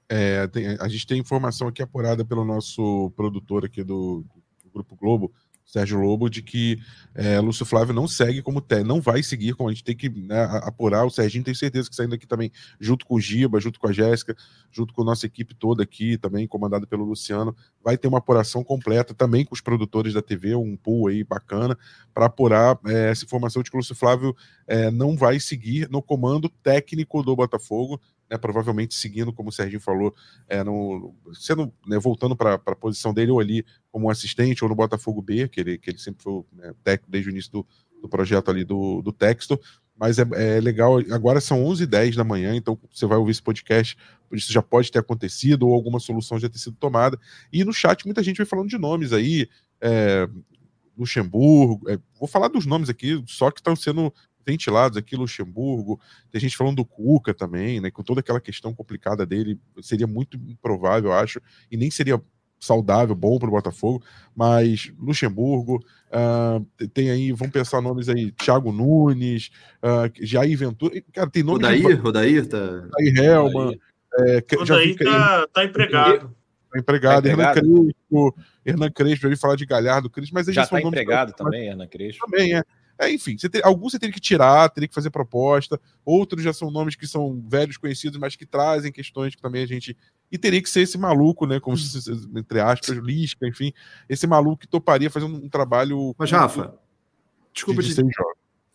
É, tem, a gente tem informação aqui apurada pelo nosso produtor aqui do, do Grupo Globo, Sérgio Lobo, de que é, Lúcio Flávio não segue como té, não vai seguir, como a gente tem que né, apurar. O Serginho tem certeza que saindo aqui também, junto com o Giba, junto com a Jéssica, junto com a nossa equipe toda aqui, também comandada pelo Luciano, vai ter uma apuração completa também com os produtores da TV, um pool aí bacana, para apurar é, essa informação de que o Lúcio Flávio é, não vai seguir no comando técnico do Botafogo né, provavelmente seguindo, como o Serginho falou, é, no, sendo, né, voltando para a posição dele, ou ali como assistente, ou no Botafogo B, que ele, que ele sempre foi né, técnico desde o início do, do projeto ali do, do texto. Mas é, é legal, agora são 11h10 da manhã, então você vai ouvir esse podcast, isso já pode ter acontecido, ou alguma solução já ter sido tomada. E no chat muita gente vai falando de nomes aí, é, Luxemburgo, é, vou falar dos nomes aqui, só que estão sendo ventilados aqui, Luxemburgo, tem gente falando do Cuca também, né, com toda aquela questão complicada dele, seria muito improvável, acho, e nem seria saudável, bom para o Botafogo, mas Luxemburgo, uh, tem aí, vamos pensar nomes aí, Thiago Nunes, uh, Jair Ventura, cara, tem nomes... Rodair, Rodair tá... Rodair Helman, é, Rodair tá, tá empregado. Tá empregado, tá Hernan Crespo, Hernan Crespo, eu ouvi falar de Galhardo, Crespo, mas já está empregado também, Hernan Crespo. Também, é. É, enfim, você alguns você teria que tirar, teria que fazer proposta, outros já são nomes que são velhos conhecidos, mas que trazem questões que também a gente. E teria que ser esse maluco, né? Como se, entre aspas, Lisca, enfim, esse maluco que toparia fazer um, um trabalho. Mas, Rafa, desculpa, de, te...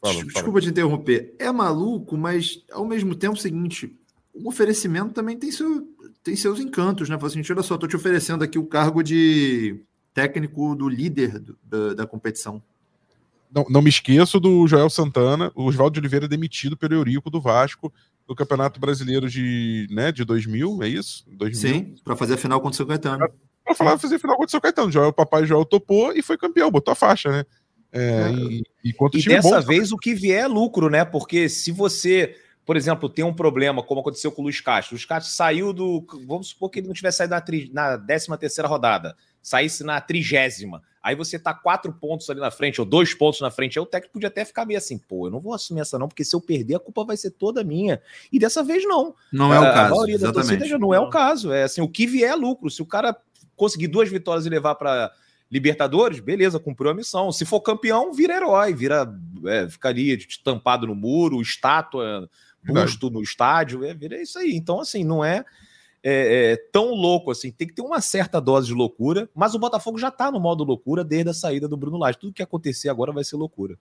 Fala, desculpa fala. te interromper. É maluco, mas ao mesmo tempo é o seguinte: o oferecimento também tem, seu, tem seus encantos, né? Fala assim, olha só, estou te oferecendo aqui o cargo de técnico do líder do, da, da competição não, não me esqueço do Joel Santana, o Oswaldo de Oliveira demitido pelo Eurico do Vasco no Campeonato Brasileiro de, né, de 2000, é isso? 2000. Sim, para fazer a final contra o São Caetano. Para falar fazer a final contra o São Caetano. Joel, o papai Joel topou e foi campeão, botou a faixa, né? É, é. E, e, e dessa bom, vez o que vier é lucro, né? Porque se você, por exemplo, tem um problema, como aconteceu com o Luiz Castro, o Luiz Castro saiu do. Vamos supor que ele não tivesse saído na, tri, na 13 terceira rodada, saísse na trigésima Aí você tá quatro pontos ali na frente, ou dois pontos na frente. Aí o técnico podia até ficar meio assim, pô, eu não vou assumir essa não, porque se eu perder, a culpa vai ser toda minha. E dessa vez não. Não é o a, caso. A maioria exatamente. da torcida já não é o caso. É assim, o que vier é lucro. Se o cara conseguir duas vitórias e levar para Libertadores, beleza, cumpriu a missão. Se for campeão, vira herói, vira é, ficaria tampado no muro, estátua, busto no estádio, é, vira isso aí. Então, assim, não é é, é, tão louco assim. Tem que ter uma certa dose de loucura, mas o Botafogo já está no modo loucura desde a saída do Bruno Lage. Tudo que acontecer agora vai ser loucura.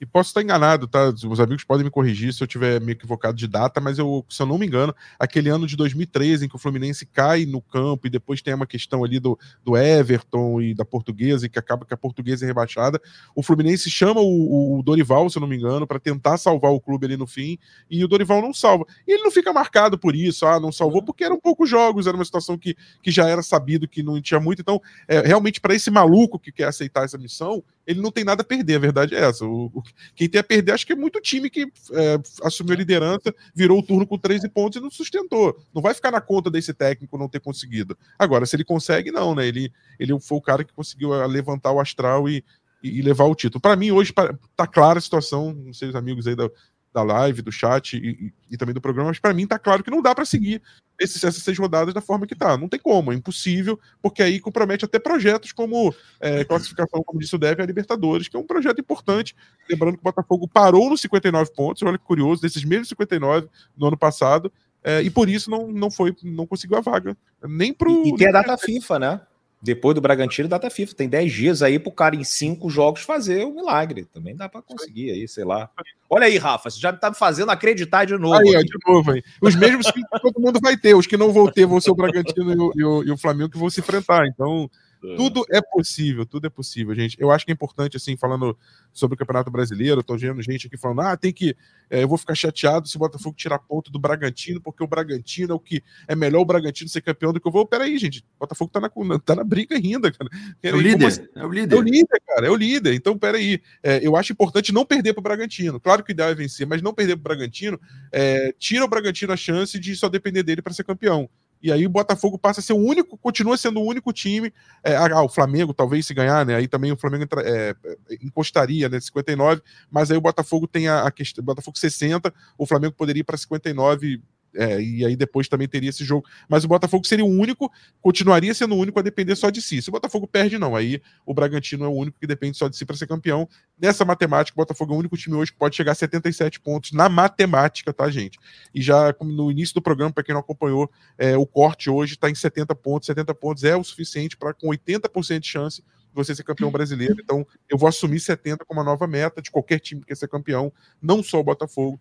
E posso estar enganado, tá? Os amigos podem me corrigir se eu tiver me equivocado de data, mas eu, se eu não me engano, aquele ano de 2013 em que o Fluminense cai no campo e depois tem uma questão ali do, do Everton e da Portuguesa e que acaba que a Portuguesa é rebaixada, o Fluminense chama o, o Dorival, se eu não me engano, para tentar salvar o clube ali no fim e o Dorival não salva. E ele não fica marcado por isso, ah, não salvou porque eram poucos jogos, era uma situação que, que já era sabido que não tinha muito. Então, é, realmente, para esse maluco que quer aceitar essa missão, ele não tem nada a perder, a verdade é essa. O, o, quem tem a perder, acho que é muito time que é, assumiu a liderança, virou o turno com 13 pontos e não sustentou. Não vai ficar na conta desse técnico não ter conseguido. Agora, se ele consegue, não, né? Ele, ele foi o cara que conseguiu é, levantar o astral e, e levar o título. Para mim, hoje, tá clara a situação, não sei os amigos aí da, da live, do chat e, e, também do programa, mas para mim tá claro que não dá para seguir esses, essas seis rodadas da forma que tá. Não tem como, é impossível, porque aí compromete até projetos como é, classificação, como disse o Deve, a Libertadores, que é um projeto importante. Lembrando que o Botafogo parou nos 59 pontos, olha que curioso, desses mesmos 59 no ano passado, é, e por isso não, não foi, não conseguiu a vaga. Nem pro. E, e tem a data FIFA, né? Depois do Bragantino, data FIFA. Tem 10 dias aí pro cara em cinco jogos fazer o milagre. Também dá para conseguir aí, sei lá. Olha aí, Rafa, você já tá me fazendo acreditar de novo. Aí, ó, de novo aí. Os mesmos que todo mundo vai ter. Os que não vão ter vão ser o Bragantino e o, e o, e o Flamengo que vão se enfrentar. Então. Tudo é possível, tudo é possível, gente. Eu acho que é importante, assim, falando sobre o Campeonato Brasileiro, tô vendo gente aqui falando, ah, tem que. É, eu vou ficar chateado se o Botafogo tirar ponto do Bragantino, porque o Bragantino é o que. É melhor o Bragantino ser campeão do que eu vou. Peraí, gente. O Botafogo tá na, tá na briga ainda, cara. é o líder. Assim? É o líder. É o líder, cara. É o líder. Então, peraí. É, eu acho importante não perder pro Bragantino. Claro que o ideal é vencer, mas não perder pro Bragantino é, tira o Bragantino a chance de só depender dele para ser campeão. E aí o Botafogo passa a ser o único, continua sendo o único time. É, ah, o Flamengo, talvez, se ganhar, né? Aí também o Flamengo entra, é, encostaria, né? 59, mas aí o Botafogo tem a, a questão. Botafogo 60, o Flamengo poderia ir para 59 é, e aí depois também teria esse jogo. Mas o Botafogo seria o único, continuaria sendo o único a depender só de si. Se o Botafogo perde, não. Aí o Bragantino é o único que depende só de si para ser campeão. Nessa matemática, o Botafogo é o único time hoje que pode chegar a 77 pontos na matemática, tá, gente? E já no início do programa, para quem não acompanhou, é, o corte hoje está em 70 pontos. 70 pontos é o suficiente para, com 80% de chance, você ser campeão brasileiro. Então, eu vou assumir 70 como a nova meta de qualquer time que quer ser campeão, não só o Botafogo.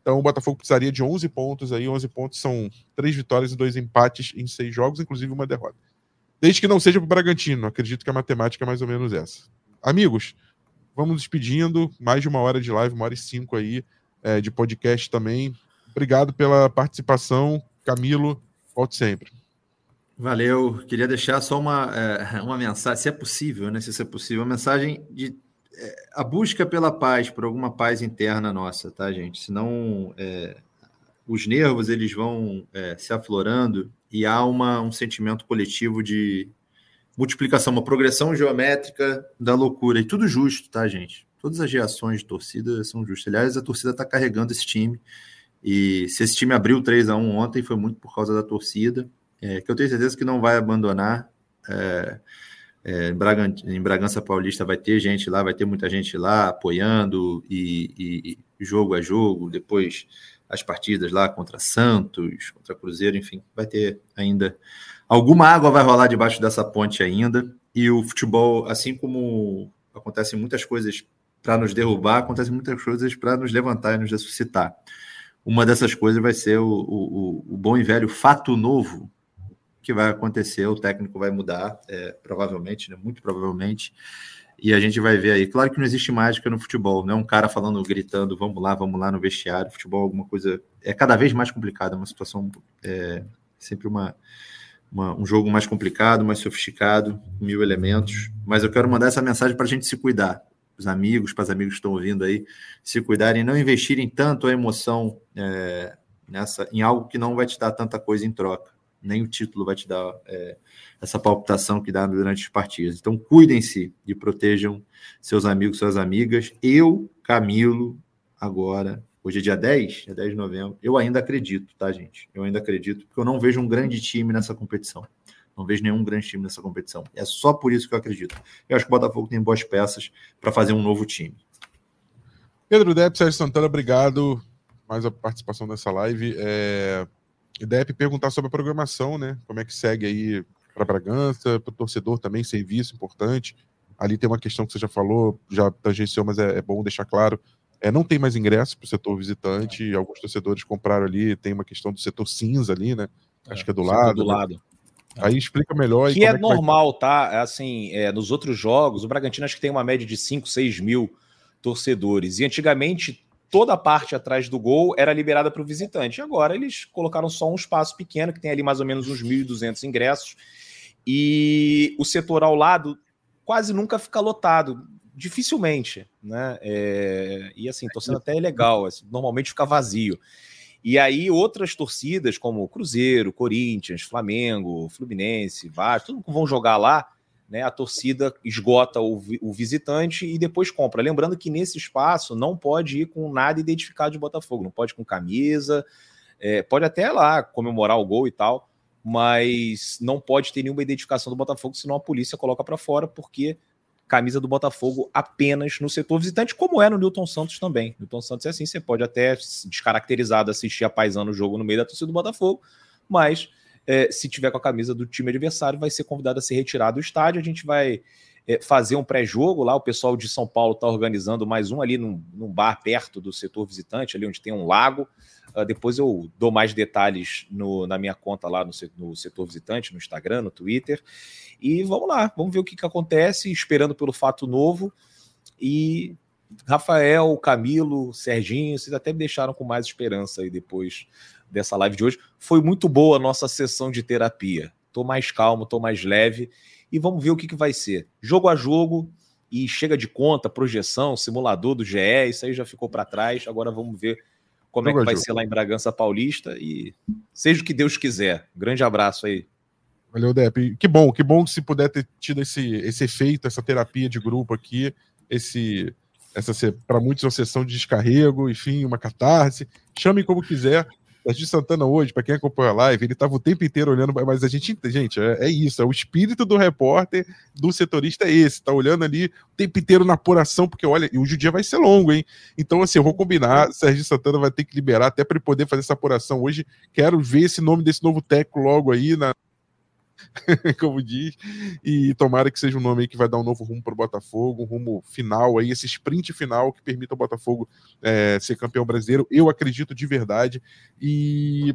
Então o Botafogo precisaria de 11 pontos aí. 11 pontos são três vitórias e dois empates em seis jogos, inclusive uma derrota. Desde que não seja para o Bragantino. Acredito que a matemática é mais ou menos essa. Amigos, vamos despedindo. Mais de uma hora de live, uma hora e cinco aí é, de podcast também. Obrigado pela participação. Camilo, volte sempre. Valeu. Queria deixar só uma, é, uma mensagem, se é possível, né? Se é possível, uma mensagem de a busca pela paz, por alguma paz interna nossa, tá, gente? Senão é, os nervos eles vão é, se aflorando e há uma, um sentimento coletivo de, multiplicação, uma progressão geométrica da loucura. E tudo justo, tá, gente? Todas as reações de torcida são justas. Aliás, a torcida está carregando esse time. E se esse time abriu 3 a 1 ontem, foi muito por causa da torcida, é, que eu tenho certeza que não vai abandonar. É, é, em, Bragança, Paulista vai ter gente lá, vai ter muita gente lá apoiando e, e, jogo a jogo, depois as partidas lá contra Santos, contra Cruzeiro, enfim, vai ter ainda alguma água vai rolar debaixo dessa ponte ainda. E o futebol, assim como acontecem muitas coisas para nos derrubar, acontecem muitas coisas para nos levantar e nos ressuscitar. Uma dessas coisas vai ser o, o, o bom e velho fato novo que vai acontecer, o técnico vai mudar, é, provavelmente, né, muito provavelmente, e a gente vai ver aí. Claro que não existe mágica no futebol, não é um cara falando, gritando, vamos lá, vamos lá no vestiário. Futebol, é alguma coisa é cada vez mais complicado, é uma situação é sempre uma, uma, um jogo mais complicado, mais sofisticado, mil elementos. Mas eu quero mandar essa mensagem para a gente se cuidar os amigos, para os amigos que estão ouvindo aí, se cuidarem, não investirem tanto a emoção é, nessa, em algo que não vai te dar tanta coisa em troca. Nem o título vai te dar é, essa palpitação que dá durante as partidas. Então, cuidem-se e protejam seus amigos, suas amigas. Eu, Camilo, agora, hoje é dia 10, dia 10 de novembro, eu ainda acredito, tá, gente? Eu ainda acredito, porque eu não vejo um grande time nessa competição. Não vejo nenhum grande time nessa competição. É só por isso que eu acredito. Eu acho que o Botafogo tem boas peças para fazer um novo time. Pedro Depp, Sérgio Santana, obrigado mais a participação nessa live. É... Depp perguntar sobre a programação, né? Como é que segue aí para Bragança, para o torcedor também, serviço importante. Ali tem uma questão que você já falou, já tangenciou, mas é, é bom deixar claro. É, não tem mais ingresso para o setor visitante, alguns torcedores compraram ali, tem uma questão do setor cinza ali, né? Acho é, que é do lado. Do lado. Né? Aí explica melhor. Que é, é que normal, vai... tá? É assim, é, nos outros jogos, o Bragantino acho que tem uma média de 5, 6 mil torcedores. E antigamente, toda a parte atrás do gol era liberada para o visitante. Agora eles colocaram só um espaço pequeno, que tem ali mais ou menos uns 1.200 ingressos. E o setor ao lado quase nunca fica lotado. Dificilmente, né? É... E assim, torcendo até é legal. Assim, normalmente fica vazio. E aí outras torcidas, como Cruzeiro, Corinthians, Flamengo, Fluminense, Vasco, tudo vão jogar lá, né, a torcida esgota o, o, visitante e depois compra. Lembrando que nesse espaço não pode ir com nada identificado de Botafogo, não pode com camisa, é, pode até lá comemorar o gol e tal, mas não pode ter nenhuma identificação do Botafogo, senão a polícia coloca para fora, porque camisa do Botafogo apenas no setor visitante, como é no Newton Santos também. Newton Santos é assim, você pode até descaracterizado assistir a paisano o jogo no meio da torcida do Botafogo, mas é, se tiver com a camisa do time adversário, vai ser convidado a se retirar do estádio. A gente vai é, fazer um pré-jogo lá. O pessoal de São Paulo está organizando mais um ali num, num, bar perto do setor visitante, ali onde tem um lago. Uh, depois eu dou mais detalhes no, na minha conta lá no, no, setor visitante, no Instagram, no Twitter. E vamos lá, vamos ver o que, que acontece, esperando pelo fato novo. E Rafael, Camilo, Serginho, vocês até me deixaram com mais esperança aí depois dessa live de hoje. Foi muito boa a nossa sessão de terapia. Tô mais calmo, tô mais leve e vamos ver o que, que vai ser. Jogo a jogo e chega de conta, projeção, simulador do GE, isso aí já ficou para trás. Agora vamos ver como jogo é que vai jogo. ser lá em Bragança Paulista e seja o que Deus quiser. Grande abraço aí. Valeu, Depp. Que bom, que bom que se puder ter tido esse, esse efeito, essa terapia de grupo aqui, esse essa para muitos uma sessão de descarrego, enfim, uma catarse. Chame como quiser. Serginho Santana hoje, para quem acompanha a live, ele estava o tempo inteiro olhando, mas a gente, gente, é, é, isso, é o espírito do repórter, do setorista é esse, tá olhando ali o tempo inteiro na apuração, porque olha, hoje o dia vai ser longo, hein? Então, assim, eu vou combinar, Serginho Santana vai ter que liberar até para ele poder fazer essa apuração hoje. Quero ver esse nome desse novo técnico logo aí na, como diz, e tomara que seja um nome que vai dar um novo rumo para o Botafogo, um rumo final aí, esse sprint final que permita ao Botafogo é, ser campeão brasileiro. Eu acredito de verdade e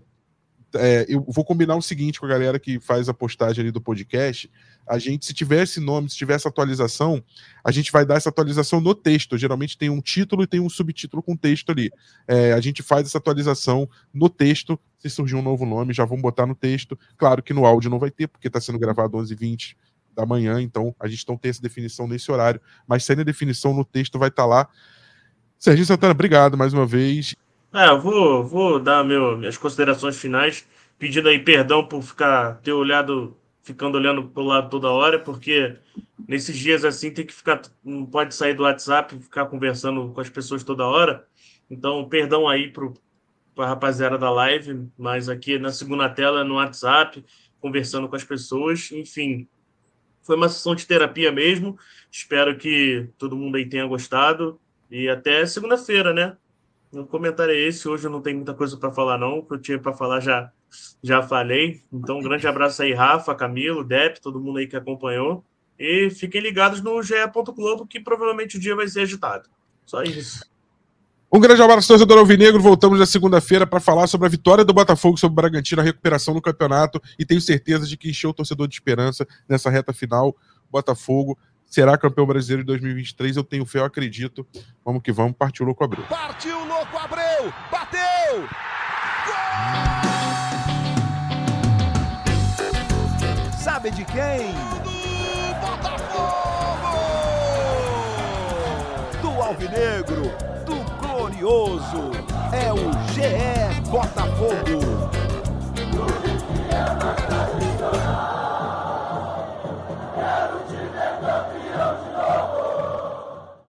é, eu vou combinar o seguinte com a galera que faz a postagem ali do podcast. A gente, se tiver esse nome, se tiver essa atualização, a gente vai dar essa atualização no texto. Geralmente tem um título e tem um subtítulo com texto ali. É, a gente faz essa atualização no texto. Se surgir um novo nome, já vamos botar no texto. Claro que no áudio não vai ter, porque está sendo gravado 11h20 da manhã, então a gente não tem essa definição nesse horário. Mas sendo a definição no texto, vai estar tá lá. Serginho Santana, obrigado mais uma vez. É, eu vou, vou dar meu, minhas considerações finais, pedindo aí perdão por ficar ter olhado ficando olhando pro lado toda hora, porque nesses dias assim tem que ficar, não pode sair do WhatsApp, ficar conversando com as pessoas toda hora. Então, perdão aí para a rapaziada da live, mas aqui na segunda tela no WhatsApp, conversando com as pessoas, enfim. Foi uma sessão de terapia mesmo. Espero que todo mundo aí tenha gostado. E até segunda-feira, né? O comentário é esse. Hoje eu não tenho muita coisa para falar, não. O que eu tinha para falar já já falei. Então, um grande abraço aí, Rafa, Camilo, Dep, todo mundo aí que acompanhou. E fiquem ligados no GE. Globo, que provavelmente o dia vai ser agitado. Só isso. Um grande abraço, torcedor Alvinegro. Voltamos na segunda-feira para falar sobre a vitória do Botafogo sobre o Bragantino, a recuperação no campeonato. E tenho certeza de que encheu o torcedor de esperança nessa reta final. Botafogo será campeão brasileiro em 2023. Eu tenho fé, eu acredito. Vamos que vamos. Partiu Louco Abreu. Partiu Louco Abreu! Bateu! Gol! Sabe de quem? Do Botafogo! Do Alvinegro, do Glorioso. É o GE Botafogo.